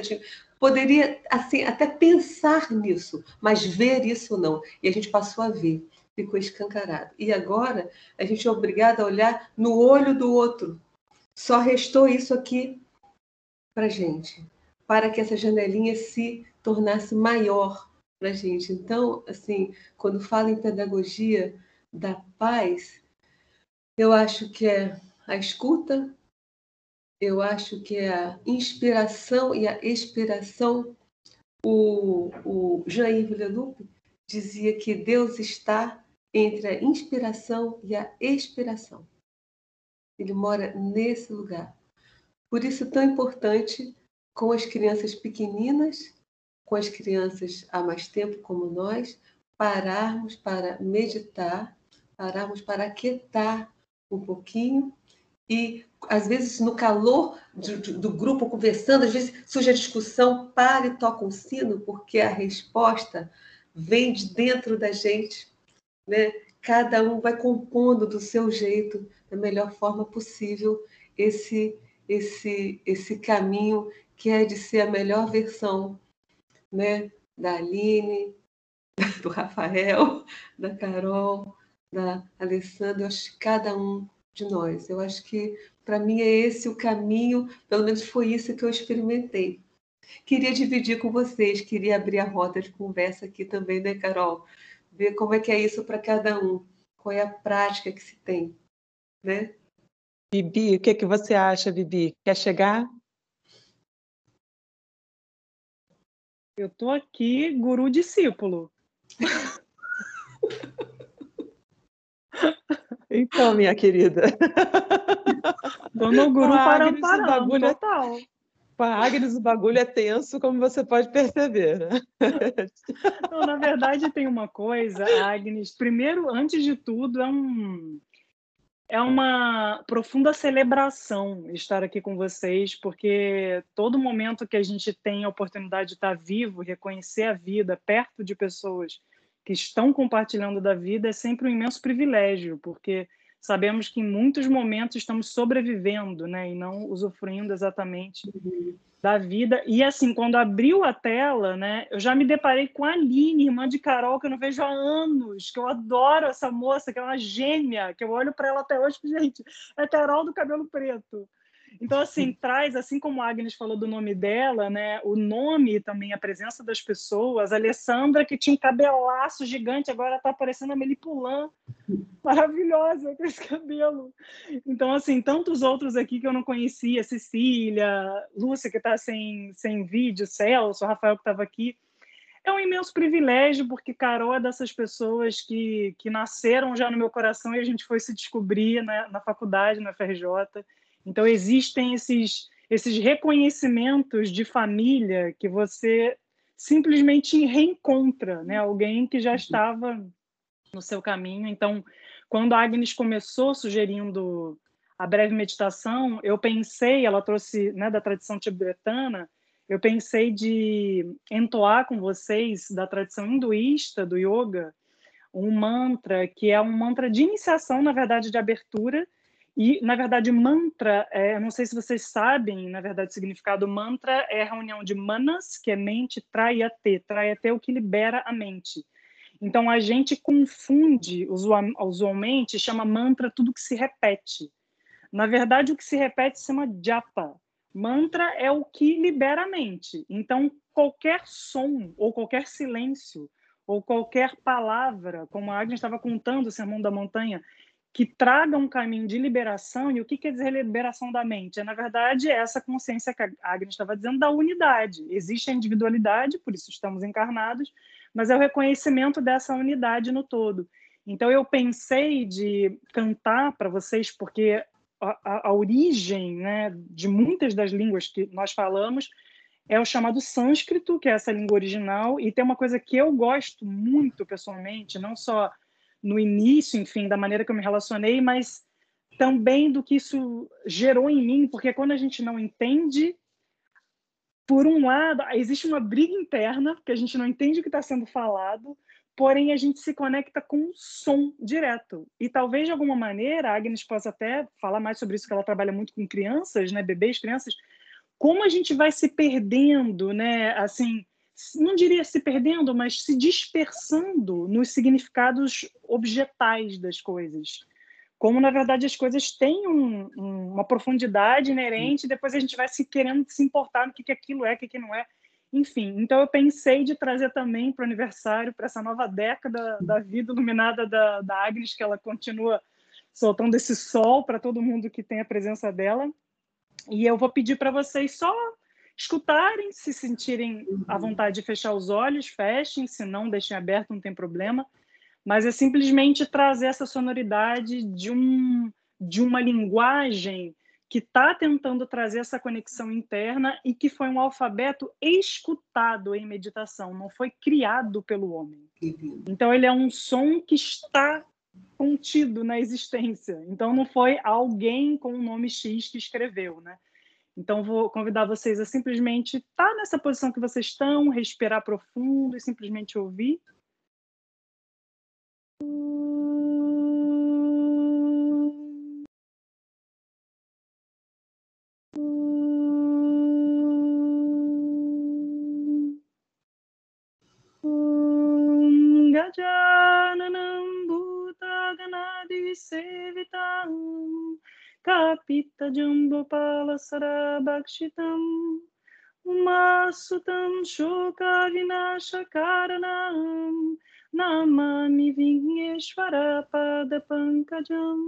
poderia assim até pensar nisso, mas ver isso não. E a gente passou a ver ficou escancarado. E agora a gente é obrigado a olhar no olho do outro. Só restou isso aqui para gente, para que essa janelinha se tornasse maior para gente. Então, assim, quando falo em pedagogia da paz, eu acho que é a escuta, eu acho que é a inspiração e a expiração. O, o Villelupe dizia que Deus está entre a inspiração e a expiração. Ele mora nesse lugar. Por isso, tão importante com as crianças pequeninas, com as crianças há mais tempo como nós, pararmos para meditar, pararmos para aquietar um pouquinho e às vezes no calor do, do, grupo conversando, às vezes surge a discussão, para e toca um sino, porque a resposta vem de dentro da gente né? Cada um vai compondo do seu jeito, da melhor forma possível, esse esse esse caminho que é de ser a melhor versão, né? Da Aline, [laughs] do Rafael, da Carol, da Alessandra, eu acho que cada um de nós. Eu acho que para mim é esse o caminho, pelo menos foi isso que eu experimentei. Queria dividir com vocês, queria abrir a roda de conversa aqui também, né, Carol? ver como é que é isso para cada um, qual é a prática que se tem, né? Bibi, o que, é que você acha, Bibi? Quer chegar? Eu estou aqui, guru discípulo. Então, minha querida. Dona Guru ah, parando, parando, total. Com a Agnes o bagulho é tenso, como você pode perceber, né? Não, na verdade tem uma coisa, Agnes. Primeiro, antes de tudo, é um é uma profunda celebração estar aqui com vocês, porque todo momento que a gente tem a oportunidade de estar vivo, reconhecer a vida perto de pessoas que estão compartilhando da vida é sempre um imenso privilégio, porque sabemos que em muitos momentos estamos sobrevivendo, né, e não usufruindo exatamente da vida. E assim, quando abriu a tela, né, eu já me deparei com a Aline, irmã de Carol, que eu não vejo há anos, que eu adoro essa moça, que é uma gêmea, que eu olho para ela até hoje, gente, é Carol do cabelo preto. Então, assim, traz, assim como a Agnes falou do nome dela, né? O nome também, a presença das pessoas. A Alessandra, que tinha um cabelaço gigante, agora está parecendo a Melipulã. Maravilhosa com esse cabelo. Então, assim, tantos outros aqui que eu não conhecia. Cecília, Lúcia, que está sem, sem vídeo, Celso, Rafael, que estava aqui. É um imenso privilégio, porque Carol é dessas pessoas que, que nasceram já no meu coração e a gente foi se descobrir né, na faculdade, na FRJ. Então, existem esses, esses reconhecimentos de família que você simplesmente reencontra, né? Alguém que já uhum. estava no seu caminho. Então, quando a Agnes começou sugerindo a breve meditação, eu pensei, ela trouxe né, da tradição tibetana, eu pensei de entoar com vocês da tradição hinduísta do yoga um mantra que é um mantra de iniciação, na verdade, de abertura, e, na verdade, mantra, é, não sei se vocês sabem, na verdade, o significado mantra é a reunião de manas, que é mente, trayate. Trayate é o que libera a mente. Então, a gente confunde, usualmente, chama mantra tudo que se repete. Na verdade, o que se repete se chama japa. Mantra é o que libera a mente. Então, qualquer som ou qualquer silêncio ou qualquer palavra, como a Agnes estava contando o Sermão da Montanha, que traga um caminho de liberação. E o que quer dizer liberação da mente? É, na verdade, essa consciência que a Agnes estava dizendo da unidade. Existe a individualidade, por isso estamos encarnados, mas é o reconhecimento dessa unidade no todo. Então, eu pensei de cantar para vocês, porque a, a, a origem né, de muitas das línguas que nós falamos é o chamado sânscrito, que é essa língua original, e tem uma coisa que eu gosto muito pessoalmente, não só no início, enfim, da maneira que eu me relacionei, mas também do que isso gerou em mim, porque quando a gente não entende, por um lado, existe uma briga interna, porque a gente não entende o que está sendo falado, porém a gente se conecta com o som direto. E talvez de alguma maneira, a Agnes possa até falar mais sobre isso, que ela trabalha muito com crianças, né, bebês, crianças, como a gente vai se perdendo, né, assim, não diria se perdendo, mas se dispersando nos significados objetais das coisas. Como, na verdade, as coisas têm um, um, uma profundidade inerente, depois a gente vai se querendo se importar no que, que aquilo é, o que, que não é. Enfim, então eu pensei de trazer também para o aniversário, para essa nova década da vida iluminada da, da Agnes, que ela continua soltando esse sol para todo mundo que tem a presença dela. E eu vou pedir para vocês só escutarem, se sentirem à uhum. vontade de fechar os olhos, fechem, se não, deixem aberto, não tem problema. Mas é simplesmente trazer essa sonoridade de, um, de uma linguagem que está tentando trazer essa conexão interna e que foi um alfabeto escutado em meditação, não foi criado pelo homem. Então, ele é um som que está contido na existência. Então, não foi alguém com o nome X que escreveu, né? Então, vou convidar vocês a simplesmente estar tá nessa posição que vocês estão, respirar profundo e simplesmente ouvir. Gajananam Bhutaganadi Sevitam Kapita Jambopala Sarabhakshitam Umasutam Shoka Vinashakaranam Namami Vigneshwara Pada Pankajam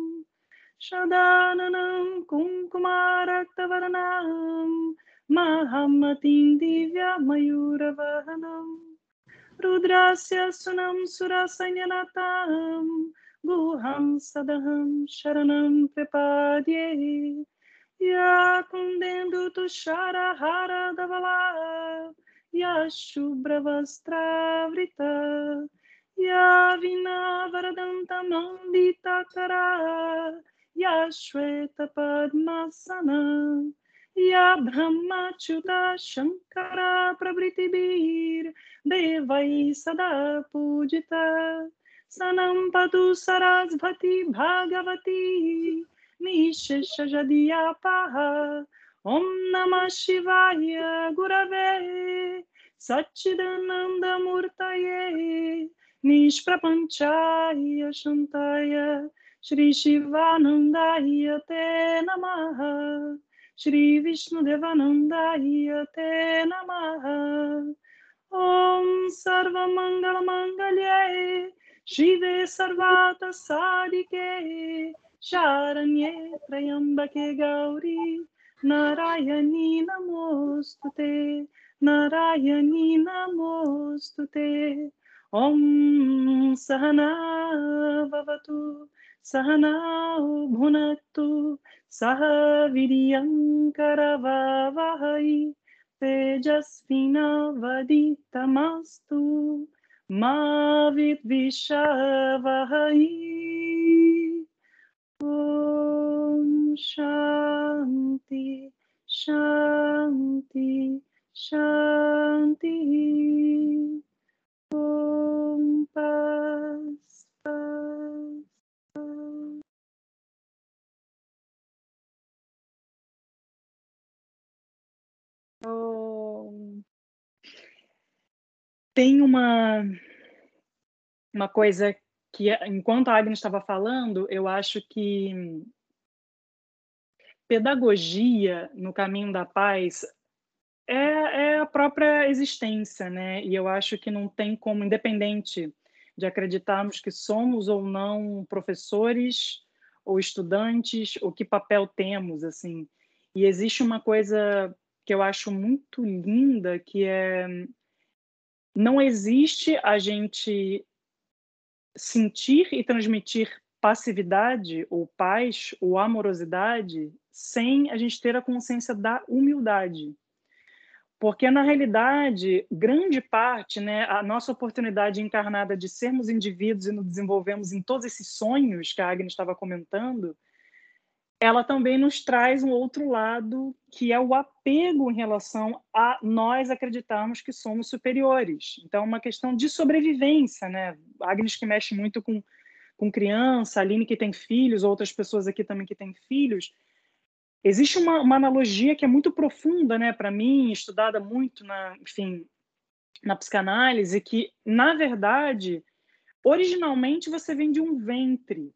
Shadananam Kumkumaraktavarnam Mahamatim Divya Mayuravahanam Rudrasya Sunam Surasanyanatam Guham Sadaham Sharanam Prepadye Ya kundendu tushara hara davala. Ya shubra vastravrita. Ya vina varadanta mandita kara. Ya shweta padmasana. या ब्रह्मच्युता शङ्करा प्रभृतिभिर् देवैः सदा पूजिता सनं पतु सरस्वती भागवती निःशेषजदीयापाः ॐ नमः शिवाय गुरवे सच्चिदानन्दमूर्तये निष्प्रपञ्चाय शान्ताय श्रीशिवानन्दाय ते नमः श्री विष्णुदेवानन्दाय ते नमः ॐ सर्वमङ्गलमङ्गल्ये शिवे सर्वातसादिके शारण्ये त्र्यम्बके गौरी। नारायणी नमोऽस्तु ते नारायणी नमोऽस्तु ते ॐ सहना भवतु, सहना भुनक्तु सह वीर्यङ्करवावहै तेजस्विनावदितमस्तु Mavit Vishavahai. Om Shanti Shanti. Tem uma, uma coisa que, enquanto a Agnes estava falando, eu acho que pedagogia no caminho da paz é, é, a própria existência, né? E eu acho que não tem como, independente de acreditarmos que somos ou não professores ou estudantes, ou que papel temos, assim. E existe uma coisa que eu acho muito linda, que é não existe a gente sentir e transmitir passividade ou paz ou amorosidade sem a gente ter a consciência da humildade. Porque na realidade, grande parte, né, a nossa oportunidade encarnada de sermos indivíduos e nos desenvolvemos em todos esses sonhos que a Agnes estava comentando, ela também nos traz um outro lado, que é o apego em relação a nós acreditarmos que somos superiores. Então, é uma questão de sobrevivência, né? Agnes que mexe muito com, com criança, Aline que tem filhos, outras pessoas aqui também que têm filhos. Existe uma, uma analogia que é muito profunda, né, para mim, estudada muito na, enfim, na psicanálise, que, na verdade, originalmente você vem de um ventre,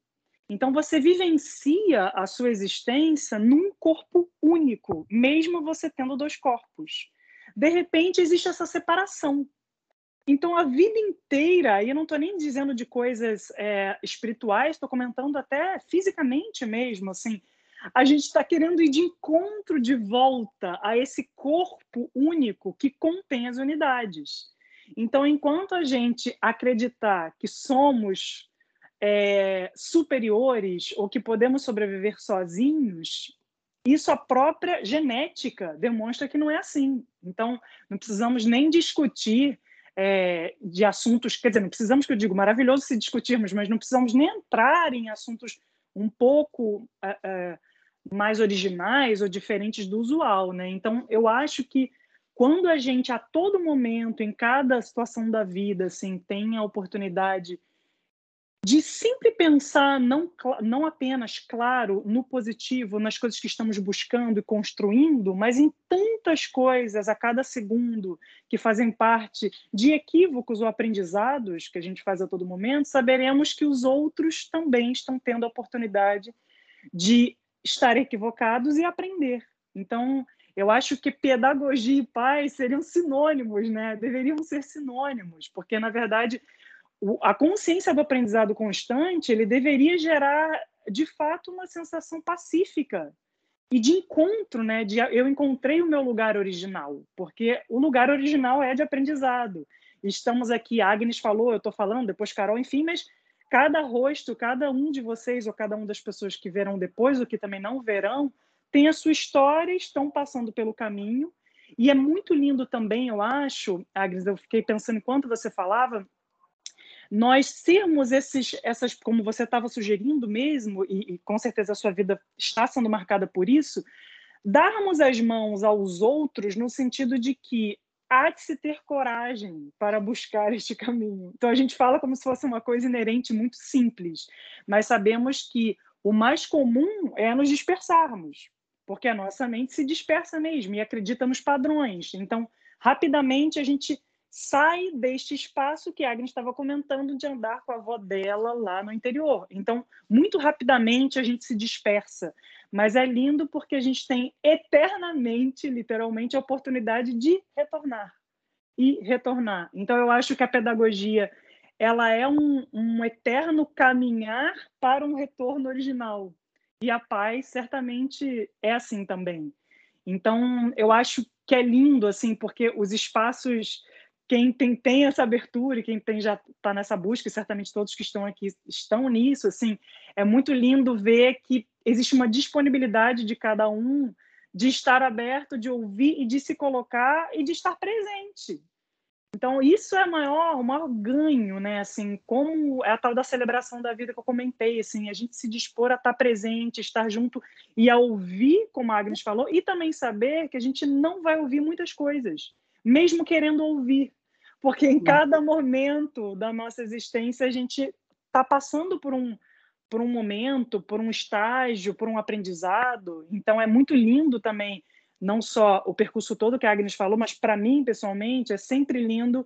então você vivencia a sua existência num corpo único, mesmo você tendo dois corpos. De repente existe essa separação. Então a vida inteira, e eu não estou nem dizendo de coisas é, espirituais, estou comentando até fisicamente mesmo, assim, a gente está querendo ir de encontro de volta a esse corpo único que contém as unidades. Então, enquanto a gente acreditar que somos é, superiores ou que podemos sobreviver sozinhos, isso a própria genética demonstra que não é assim. Então, não precisamos nem discutir é, de assuntos, quer dizer, não precisamos que eu digo, maravilhoso se discutirmos, mas não precisamos nem entrar em assuntos um pouco é, é mais originais ou diferentes do usual, né? Então, eu acho que quando a gente a todo momento, em cada situação da vida, assim, tem a oportunidade de sempre pensar não, não apenas, claro, no positivo, nas coisas que estamos buscando e construindo, mas em tantas coisas a cada segundo que fazem parte de equívocos ou aprendizados que a gente faz a todo momento, saberemos que os outros também estão tendo a oportunidade de estar equivocados e aprender. Então, eu acho que pedagogia e paz seriam sinônimos, né? Deveriam ser sinônimos, porque na verdade a consciência do aprendizado constante ele deveria gerar de fato uma sensação pacífica e de encontro, né? De eu encontrei o meu lugar original, porque o lugar original é de aprendizado. Estamos aqui, Agnes falou, eu estou falando, depois Carol, enfim, mas cada rosto, cada um de vocês ou cada uma das pessoas que verão depois ou que também não verão, têm a sua história, estão passando pelo caminho. E é muito lindo também, eu acho, Agnes, eu fiquei pensando enquanto você falava, nós sermos esses, essas, como você estava sugerindo mesmo, e, e, com certeza a sua vida está sendo marcada por isso, darmos as mãos aos outros no sentido de que há de se ter coragem para buscar [laughs] este caminho. Então a gente fala como se fosse uma coisa inerente muito simples, mas sabemos que o mais comum é nos dispersarmos, porque a nossa mente se dispersa mesmo e acredita nos padrões. Então, rapidamente a gente sai deste espaço que a Agnes estava comentando de andar com a avó dela lá no interior. Então, muito rapidamente a gente se dispersa. Mas é lindo porque a gente tem eternamente, literalmente, a oportunidade de retornar e retornar. Então, eu acho que a pedagogia ela é um, um eterno caminhar para um retorno original. E a paz certamente é assim também. Então, eu acho que é lindo, assim, porque os espaços quem tem, tem essa abertura e quem tem já está nessa busca, e certamente todos que estão aqui estão nisso, assim, é muito lindo ver que existe uma disponibilidade de cada um de estar aberto, de ouvir e de se colocar e de estar presente. Então, isso é maior, o maior ganho, né? Assim, como é a tal da celebração da vida que eu comentei, assim, a gente se dispor a estar presente, estar junto e a ouvir, como a Agnes falou, e também saber que a gente não vai ouvir muitas coisas, mesmo querendo ouvir porque em cada momento da nossa existência a gente está passando por um por um momento, por um estágio, por um aprendizado. Então é muito lindo também, não só o percurso todo que a Agnes falou, mas para mim pessoalmente é sempre lindo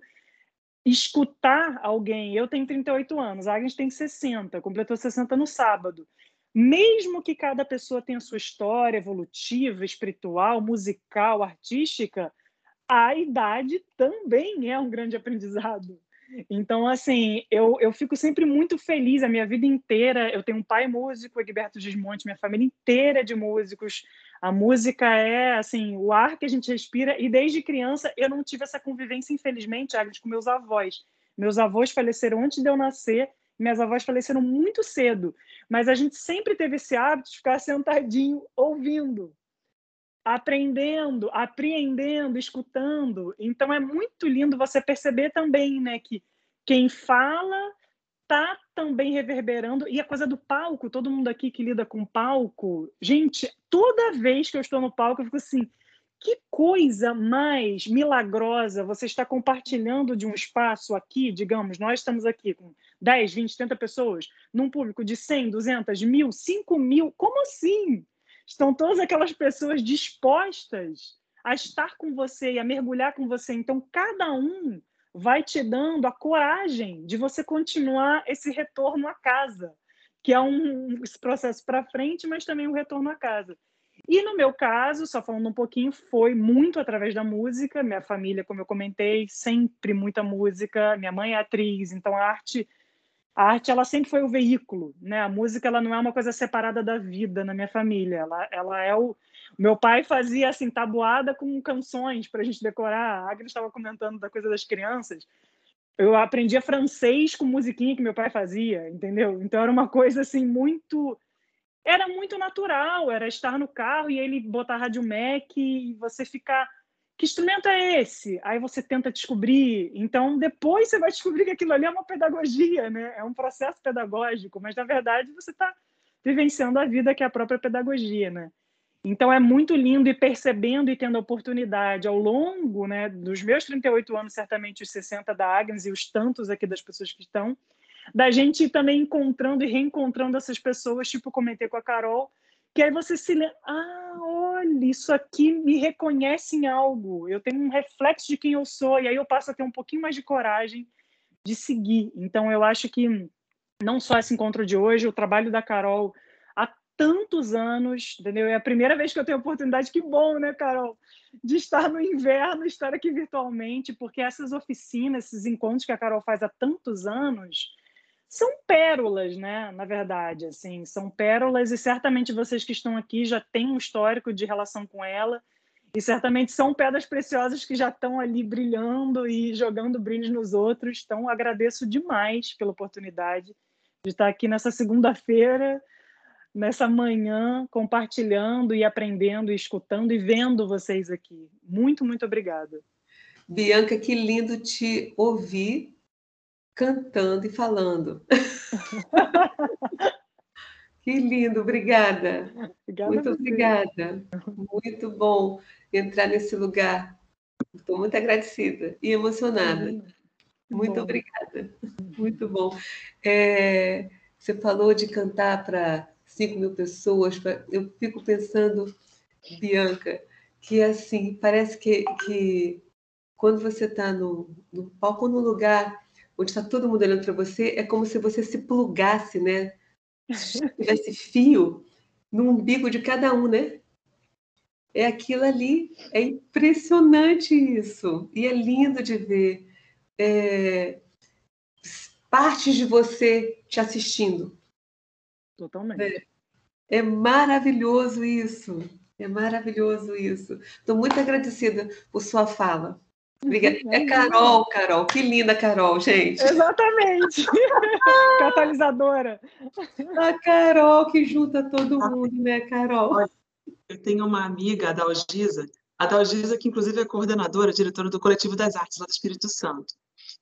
escutar alguém. Eu tenho 38 anos, a Agnes tem 60, completou 60 no sábado. Mesmo que cada pessoa tenha sua história evolutiva, espiritual, musical, artística, a idade também é um grande aprendizado. Então, assim, eu, eu fico sempre muito feliz a minha vida inteira. Eu tenho um pai músico, Egberto Gismonte, minha família inteira é de músicos. A música é, assim, o ar que a gente respira. E desde criança eu não tive essa convivência, infelizmente, Agnes, com meus avós. Meus avós faleceram antes de eu nascer, minhas avós faleceram muito cedo. Mas a gente sempre teve esse hábito de ficar sentadinho ouvindo aprendendo, apreendendo, escutando. Então é muito lindo você perceber também, né, que quem fala tá também reverberando e a coisa do palco, todo mundo aqui que lida com palco, gente, toda vez que eu estou no palco eu fico assim, que coisa mais milagrosa você está compartilhando de um espaço aqui, digamos, nós estamos aqui com 10, 20, 30 pessoas, num público de 100, 200, mil, 5 mil, como assim? Estão todas aquelas pessoas dispostas a estar com você e a mergulhar com você. Então, cada um vai te dando a coragem de você continuar esse retorno à casa, que é um processo para frente, mas também um retorno à casa. E no meu caso, só falando um pouquinho, foi muito através da música. Minha família, como eu comentei, sempre muita música. Minha mãe é atriz, então a arte a arte ela sempre foi o veículo, né? A música ela não é uma coisa separada da vida na minha família. Ela, ela é o meu pai fazia assim tabuada com canções para a gente decorar. A Agnes estava comentando da coisa das crianças. Eu aprendia francês com musiquinha que meu pai fazia, entendeu? Então era uma coisa assim muito era muito natural, era estar no carro e ele botar rádio Mac e você ficar que instrumento é esse? Aí você tenta descobrir. Então, depois você vai descobrir que aquilo ali é uma pedagogia, né? É um processo pedagógico, mas na verdade você está vivenciando a vida que é a própria pedagogia, né? Então é muito lindo e percebendo e tendo a oportunidade ao longo né, dos meus 38 anos, certamente os 60 da Agnes e os tantos aqui das pessoas que estão, da gente também encontrando e reencontrando essas pessoas, tipo comentei com a Carol, que aí você se lembra, ah, olha, isso aqui me reconhece em algo, eu tenho um reflexo de quem eu sou, e aí eu passo a ter um pouquinho mais de coragem de seguir. Então, eu acho que não só esse encontro de hoje, o trabalho da Carol há tantos anos, entendeu? É a primeira vez que eu tenho a oportunidade, que bom, né, Carol? De estar no inverno, estar aqui virtualmente, porque essas oficinas, esses encontros que a Carol faz há tantos anos, são pérolas, né? Na verdade, assim, são pérolas e certamente vocês que estão aqui já têm um histórico de relação com ela e certamente são pedras preciosas que já estão ali brilhando e jogando brilhos nos outros. Então, agradeço demais pela oportunidade de estar aqui nessa segunda-feira nessa manhã, compartilhando e aprendendo, e escutando e vendo vocês aqui. Muito, muito obrigada. Bianca, que lindo te ouvir cantando e falando. [laughs] que lindo, obrigada. obrigada muito obrigada. Muito bom entrar nesse lugar. Estou muito agradecida e emocionada. Muito bom. obrigada. Muito bom. É, você falou de cantar para 5 mil pessoas. Eu fico pensando, Bianca, que assim, parece que, que quando você está no, no palco, no lugar onde está todo mundo olhando para você, é como se você se plugasse, né? Se tivesse fio no umbigo de cada um, né? É aquilo ali, é impressionante isso. E é lindo de ver é, partes de você te assistindo. Totalmente. É, é maravilhoso isso. É maravilhoso isso. Estou muito agradecida por sua fala. Obrigada. É Carol, Carol. Que linda, Carol, gente. Exatamente. [laughs] Catalisadora. A Carol que junta todo mundo, né, Carol? Eu tenho uma amiga, a Dalgisa, a Dalgisa, que inclusive é coordenadora, diretora do Coletivo das Artes lá do Espírito Santo.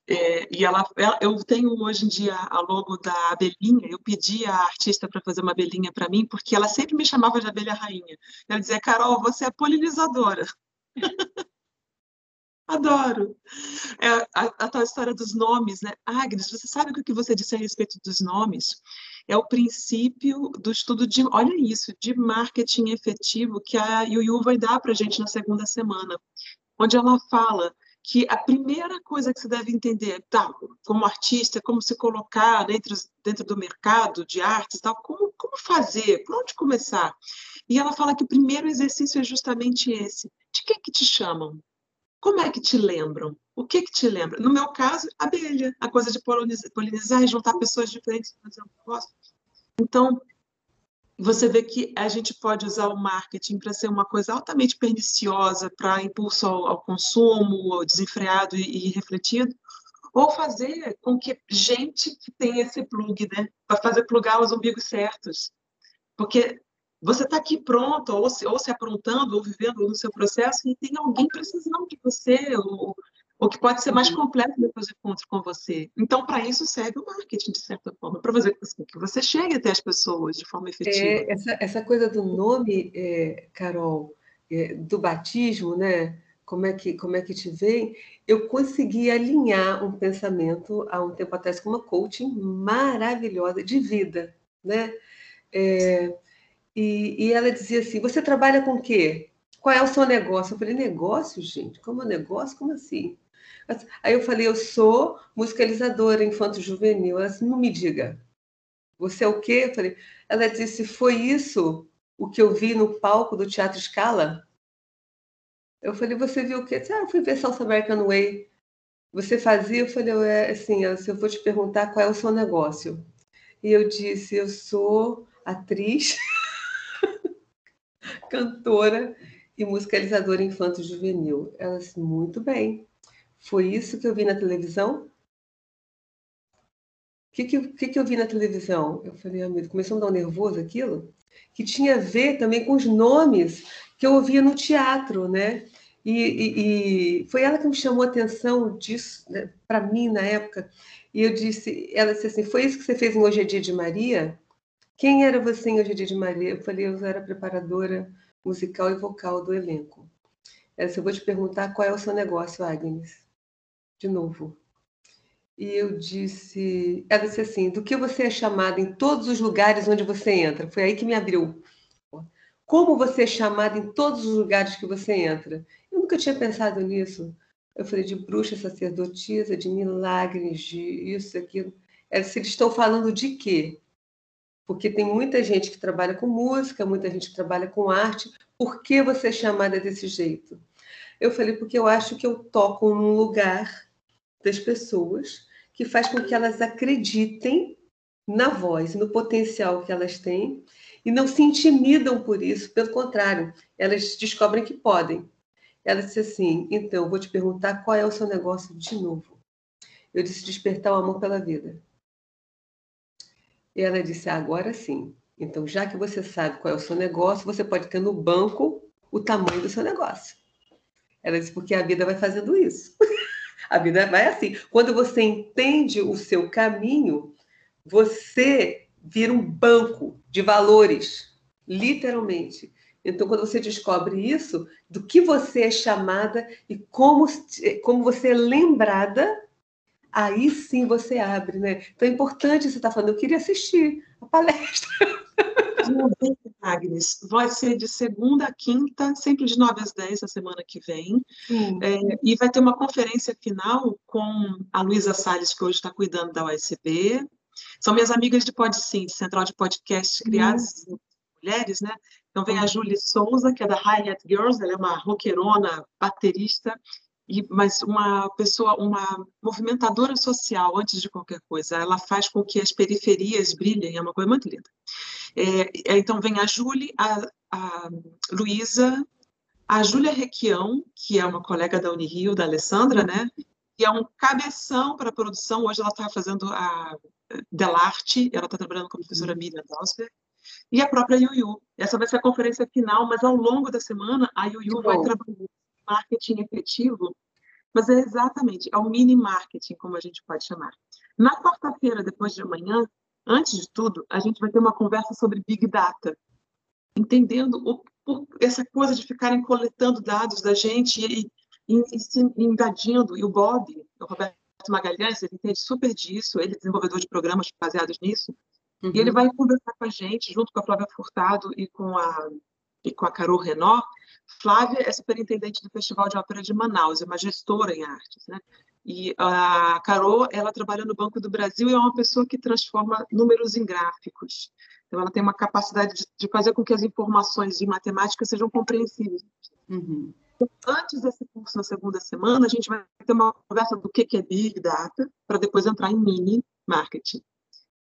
É, e ela, ela, eu tenho hoje em dia a logo da abelhinha. Eu pedi a artista para fazer uma abelhinha para mim, porque ela sempre me chamava de abelha rainha. Ela dizia, Carol, você é polinizadora. [laughs] Adoro. É, a, a, tal história dos nomes, né? Agnes, você sabe o que você disse a respeito dos nomes? É o princípio do estudo de, olha isso, de marketing efetivo que a Yuyu vai dar para a gente na segunda semana, onde ela fala que a primeira coisa que você deve entender, tá, como artista, como se colocar dentro, dentro do mercado de artes, tal, como, como fazer, por onde começar? E ela fala que o primeiro exercício é justamente esse. De que que te chamam? Como é que te lembram? O que que te lembra? No meu caso, abelha, a coisa de polinizar e juntar pessoas diferentes fazer um negócio. Então, você vê que a gente pode usar o marketing para ser uma coisa altamente perniciosa para impulso ao, ao, consumo, desenfreado e, e, refletido, ou fazer com que gente que tem esse plug, né, para fazer plugar os umbigos certos. Porque você está aqui pronto, ou se, ou se aprontando, ou vivendo no seu processo, e tem alguém precisando de você, ou, ou que pode ser mais uhum. completo depois do encontro com você. Então, para isso serve o marketing, de certa forma, para fazer com que você chegue até as pessoas de forma efetiva. É, essa, essa coisa do nome, é, Carol, é, do batismo, né? Como é, que, como é que te vem? Eu consegui alinhar um pensamento há um tempo atrás com uma coaching maravilhosa de vida, né? E, e ela dizia assim: Você trabalha com o quê? Qual é o seu negócio? Eu falei: Negócio, gente? Como negócio? Como assim? Aí eu falei: Eu sou musicalizadora infanto-juvenil. Ela disse: Não me diga. Você é o quê? Eu falei: Ela disse: Foi isso o que eu vi no palco do Teatro Scala? Eu falei: Você viu o quê? Disse, ah, eu fui ver Salsa American Way. Você fazia? Eu falei: é, assim, se eu vou te perguntar qual é o seu negócio. E eu disse: Eu sou atriz. [laughs] [laughs] cantora e musicalizadora infanto-juvenil. Ela disse, muito bem. Foi isso que eu vi na televisão? O que, que, que, eu vi na televisão? Eu falei, amigo, começou a me dar um nervoso aquilo, que tinha a ver também com os nomes que eu ouvia no teatro, né? E, e, e foi ela que me chamou a atenção disso, né, para mim, na época. E eu disse, ela disse assim, foi isso que você fez em Hoje é Dia de Maria? Quem era você em Hoje é Dia de Maria? Eu falei, eu era preparadora musical e vocal do elenco. Essa eu vou te perguntar qual é o seu negócio, Agnes. De novo. E eu disse, ela disse assim, do que você é chamada em todos os lugares onde você entra? Foi aí que me abriu. Como você é chamada em todos os lugares que você entra? Eu nunca tinha pensado nisso. Eu falei de bruxa, sacerdotisa, de milagres, de isso, aquilo. Ela disse, eles estão falando de quê? Porque tem muita gente que trabalha com música, muita gente que trabalha com arte. Por que você é chamada desse jeito? Eu falei, porque eu acho que eu toco num lugar das pessoas que faz com que elas acreditem na voz, no potencial que elas têm e não se intimidam por isso, pelo contrário, elas descobrem que podem. Ela disse assim: então, vou te perguntar qual é o seu negócio de novo. Eu disse: despertar o amor pela vida. E ela disse: Agora sim. Então, já que você sabe qual é o seu negócio, você pode ter no banco o tamanho do seu negócio. Ela disse, porque a vida vai fazendo isso. [laughs] a vida vai assim. Quando você entende o seu caminho, você vira um banco de valores, literalmente. Então, quando você descobre isso, do que você é chamada e como, como você é lembrada, aí sim você abre, né? Então é importante você estar tá falando. Eu queria assistir a palestra. [laughs] Agnes, vai ser de segunda a quinta, sempre de 9 às 10 a semana que vem. É, e vai ter uma conferência final com a Luísa Salles, que hoje está cuidando da USB. São minhas amigas de PodSim, Central de Podcast Criadas hum. Mulheres, né? Então vem a Julie Souza, que é da Hi-Hat Girls, ela é uma roqueirona, baterista, e, mas uma pessoa, uma movimentadora social antes de qualquer coisa. Ela faz com que as periferias brilhem, é uma coisa muito linda. É, é então vem a Julie, a, a Luísa, a Júlia Requião, que é uma colega da Unirio, da Alessandra, né? E é um cabeção para a produção. Hoje ela está fazendo a Delarte, ela está trabalhando com a professora Miriam Dalsberg e a própria Yuyu. Essa vai ser a conferência final, mas ao longo da semana a Yuyu vai trabalhar marketing efetivo, mas é exatamente, é o mini marketing, como a gente pode chamar. Na quarta-feira, depois de amanhã, antes de tudo, a gente vai ter uma conversa sobre Big Data, entendendo o, por, essa coisa de ficarem coletando dados da gente e, e, e se invadindo. E o Bob, o Roberto Magalhães, ele entende super disso, ele é desenvolvedor de programas baseados nisso, Uhum. E ele vai conversar com a gente, junto com a Flávia Furtado e com a, e com a Carol Renó. Flávia é superintendente do Festival de Ópera de Manaus, é uma gestora em artes, né? E a Carol, ela trabalha no Banco do Brasil e é uma pessoa que transforma números em gráficos. Então, ela tem uma capacidade de, de fazer com que as informações de matemática sejam compreensíveis. Uhum. Antes desse curso, na segunda semana, a gente vai ter uma conversa do que é Big Data, para depois entrar em mini marketing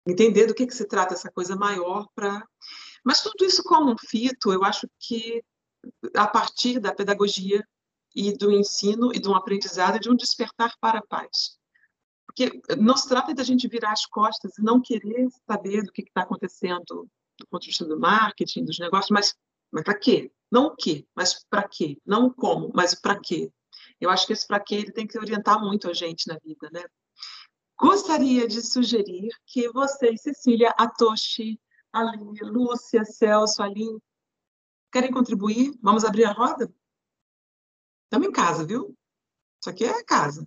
entender do que, que se trata essa coisa maior para. Mas tudo isso como um fito, eu acho que a partir da pedagogia e do ensino e de um aprendizado de um despertar para a paz. Porque não se trata da gente virar as costas e não querer saber do que está acontecendo do ponto de vista do marketing, dos negócios, mas, mas para quê? Não o quê, mas para quê? Não o como, mas o para quê. Eu acho que esse para quê ele tem que orientar muito a gente na vida, né? Gostaria de sugerir que vocês, Cecília, Atoshi, Aline, Lúcia, Celso, Aline, querem contribuir? Vamos abrir a roda? Estamos em casa, viu? Isso aqui é casa.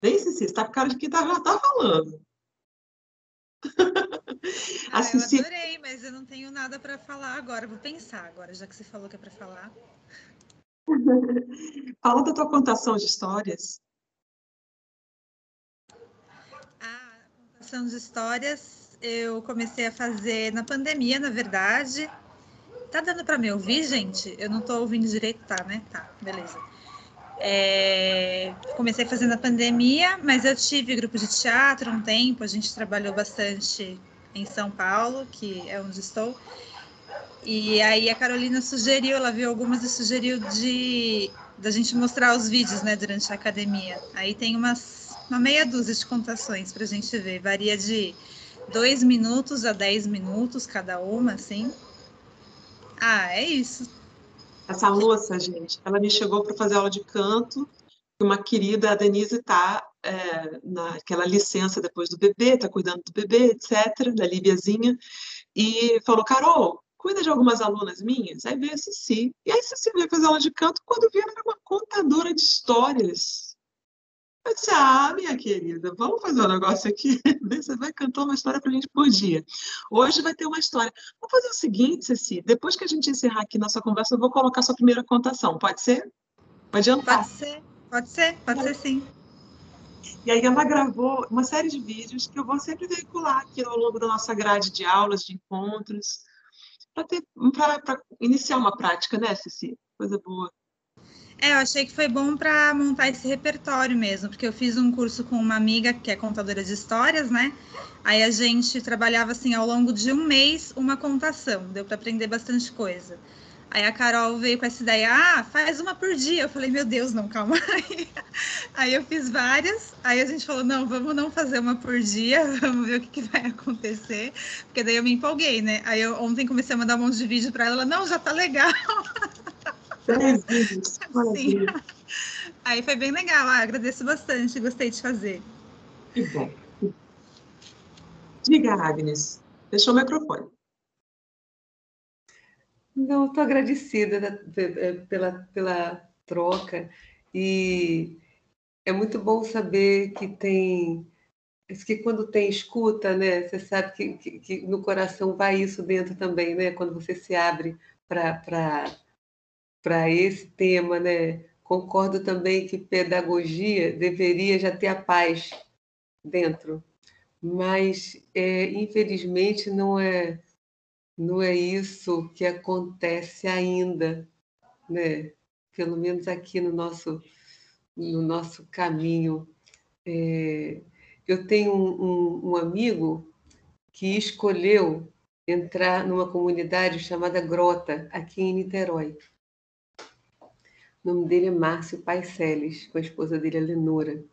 Vem, Cecília, está com cara de quem tá, já está falando. Ah, Cecília... Eu adorei, mas eu não tenho nada para falar agora. Vou pensar agora, já que você falou que é para falar. [laughs] Fala da tua contação de histórias. Contação de histórias eu comecei a fazer na pandemia, na verdade. Tá dando para me ouvir, gente? Eu não tô ouvindo direito, tá, né? Tá, beleza. É... Comecei fazendo a pandemia, mas eu tive grupo de teatro um tempo, a gente trabalhou bastante em São Paulo, que é onde estou. E aí a Carolina sugeriu, ela viu algumas e sugeriu de da gente mostrar os vídeos, né, durante a academia. Aí tem umas uma meia dúzia de contações para a gente ver. Varia de dois minutos a dez minutos cada uma, assim. Ah, é isso. Essa moça, gente, ela me chegou para fazer aula de canto. Uma querida, a Denise, está é, naquela licença depois do bebê, está cuidando do bebê, etc., da Líbiazinha, e falou: Carol, cuida de algumas alunas minhas? Aí veio a Cici. E aí Cici veio fazer aula de canto, quando viu, ela era uma contadora de histórias eu disse, ah, minha querida, vamos fazer um negócio aqui. [laughs] Você vai cantar uma história para a gente por dia. Hoje vai ter uma história. Vamos fazer o seguinte, Ceci, depois que a gente encerrar aqui nossa conversa, eu vou colocar sua primeira contação. Pode ser? Pode adiantar? Pode ser, pode ser, pode ser sim. E aí ela gravou uma série de vídeos que eu vou sempre veicular aqui ao longo da nossa grade de aulas, de encontros, para iniciar uma prática, né, Ceci? Coisa boa. É, eu achei que foi bom para montar esse repertório mesmo, porque eu fiz um curso com uma amiga que é contadora de histórias, né? Aí a gente trabalhava assim ao longo de um mês uma contação, deu para aprender bastante coisa. Aí a Carol veio com essa ideia, ah, faz uma por dia. Eu falei, meu Deus, não, calma [laughs] aí. Aí eu fiz várias, aí a gente falou, não, vamos não fazer uma por dia, [laughs] vamos ver o que, que vai acontecer. Porque daí eu me empolguei, né? Aí eu ontem comecei a mandar um monte de vídeo para ela, ela, não, já tá legal. [laughs] Sim. Aí foi bem legal, ah, agradeço bastante, gostei de fazer. Que bom. Diga, Agnes, deixou o microfone. Não, estou agradecida pela, pela troca e é muito bom saber que tem que quando tem escuta, né, você sabe que, que, que no coração vai isso dentro também, né, quando você se abre para esse tema, né, concordo também que pedagogia deveria já ter a paz dentro, mas é, infelizmente não é não é isso que acontece ainda, né? Pelo menos aqui no nosso no nosso caminho. É, eu tenho um, um, um amigo que escolheu entrar numa comunidade chamada Grota, aqui em Niterói. O nome dele é Márcio Paiceles, com a esposa dele, a Lenora.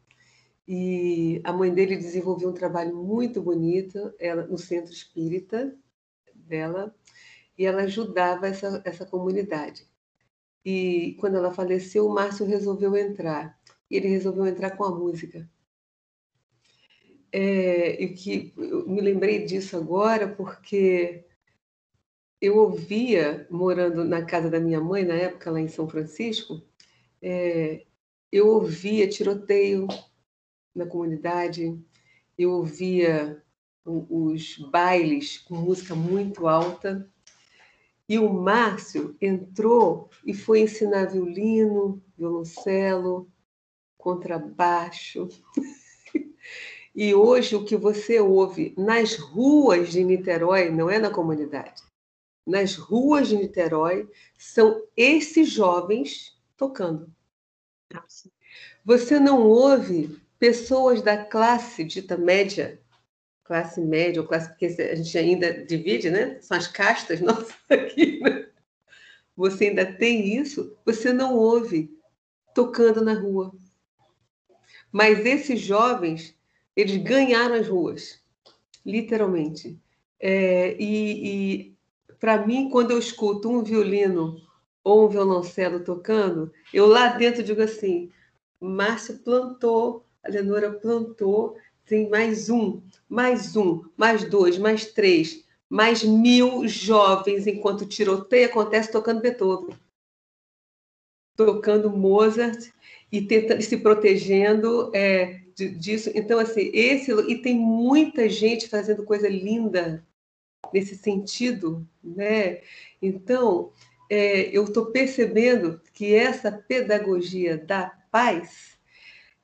E a mãe dele desenvolveu um trabalho muito bonito ela, no centro espírita dela, e ela ajudava essa, essa comunidade. E quando ela faleceu, o Márcio resolveu entrar. E ele resolveu entrar com a música. É, e que eu me lembrei disso agora porque eu ouvia, morando na casa da minha mãe, na época lá em São Francisco, é, eu ouvia tiroteio na comunidade, eu ouvia os bailes com música muito alta, e o Márcio entrou e foi ensinar violino, violoncelo, contrabaixo. [laughs] E hoje o que você ouve nas ruas de Niterói, não é na comunidade, nas ruas de Niterói, são esses jovens tocando. Você não ouve pessoas da classe dita média classe média ou classe, porque a gente ainda divide, né? São as castas [laughs] nossas aqui, né? Você ainda tem isso, você não ouve tocando na rua. Mas esses jovens, eles ganharam as ruas, literalmente. É, e, e para mim, quando eu escuto um violino ou um violoncelo tocando, eu lá dentro digo assim: Márcio plantou, a Lenora plantou, tem mais um, mais um, mais dois, mais três, mais mil jovens, enquanto tiroteio acontece tocando Beethoven, tocando Mozart e tentando, se protegendo é, disso. Então, assim, esse e tem muita gente fazendo coisa linda nesse sentido, né? Então, é, eu estou percebendo que essa pedagogia da paz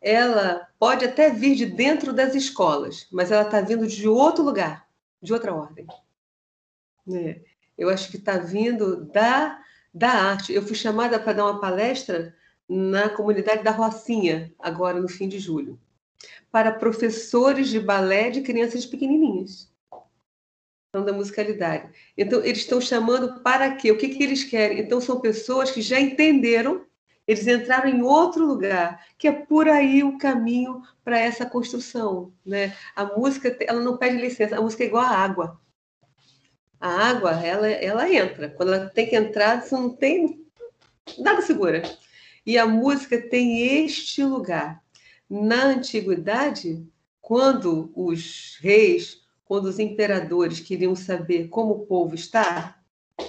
ela pode até vir de dentro das escolas, mas ela está vindo de outro lugar, de outra ordem. É. Eu acho que está vindo da, da arte. Eu fui chamada para dar uma palestra na comunidade da Rocinha, agora no fim de julho, para professores de balé de crianças pequenininhas. Da musicalidade. Então, eles estão chamando para quê? O que, que eles querem? Então, são pessoas que já entenderam eles entraram em outro lugar, que é por aí o caminho para essa construção. Né? A música ela não pede licença, a música é igual à água. A água, ela, ela entra. Quando ela tem que entrar, você não tem nada segura. E a música tem este lugar. Na antiguidade, quando os reis, quando os imperadores queriam saber como o povo está,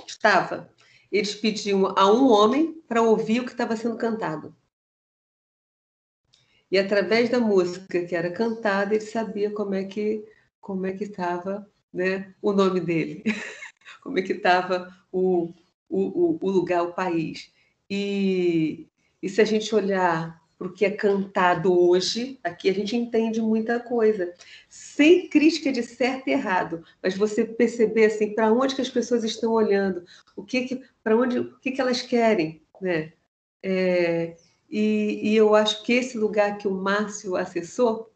estava, eles pediam a um homem para ouvir o que estava sendo cantado. E através da música que era cantada, ele sabia como é que como é que estava né, o nome dele, [laughs] como é que estava o, o, o lugar, o país. E, e se a gente olhar para o que é cantado hoje, aqui a gente entende muita coisa, sem crítica de certo e errado, mas você perceber assim para onde que as pessoas estão olhando, o que, que para onde, o que, que elas querem, né? É, e, e, eu acho que esse lugar que o Márcio acessou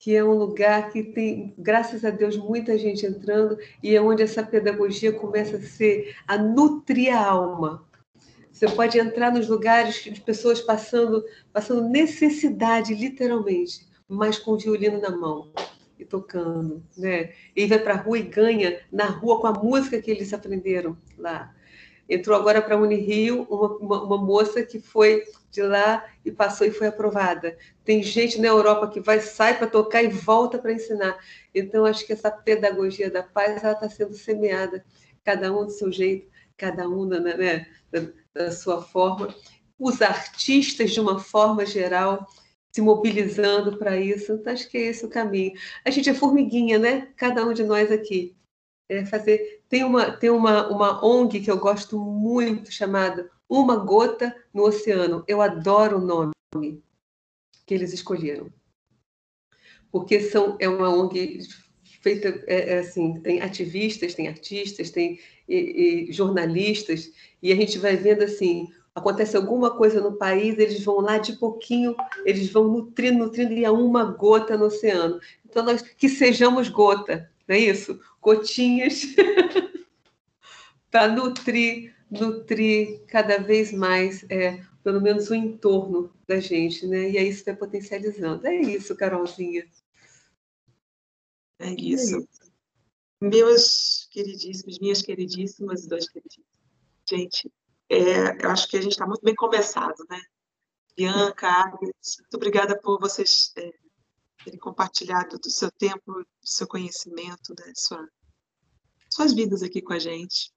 que é um lugar que tem, graças a Deus, muita gente entrando e é onde essa pedagogia começa a ser a nutrir a alma. Você pode entrar nos lugares de pessoas passando, passando necessidade, literalmente, mas com o violino na mão e tocando, né? E vai para a rua e ganha na rua com a música que eles aprenderam lá. Entrou agora para a Unirio uma, uma, uma, moça que foi de lá e passou e foi aprovada. Tem gente na Europa que vai, sai para tocar e volta para ensinar. Então, acho que essa pedagogia da paz está sendo semeada, cada um do seu jeito, cada um né, né, da, sua forma. Os artistas, de uma forma geral, se mobilizando para isso. Então, acho que é esse o caminho. A gente é formiguinha, né? Cada um de nós aqui. É fazer. Tem uma, tem uma, uma ONG que eu gosto muito chamada Uma Gota no Oceano. Eu adoro o nome que eles escolheram. Porque são, é uma ONG feita é, é assim, tem ativistas, tem artistas, tem e, e jornalistas, e a gente vai vendo assim acontece alguma coisa no país, eles vão lá de pouquinho, eles vão nutrindo, nutrindo, e a uma gota no oceano. Então, nós que sejamos gota, não é isso? Gotinhas [laughs] para nutrir, nutrir cada vez mais, é, pelo menos o entorno da gente, né? E aí isso vai potencializando. É isso, Carolzinha. É isso. É isso. Meus queridíssimos, minhas queridíssimas, dois queridíssimos. Gente, é, eu acho que a gente está muito bem conversado, né? Bianca, Agnes, muito obrigada por vocês é, terem compartilhado do seu tempo, do seu conhecimento, da sua, suas vidas aqui com a gente.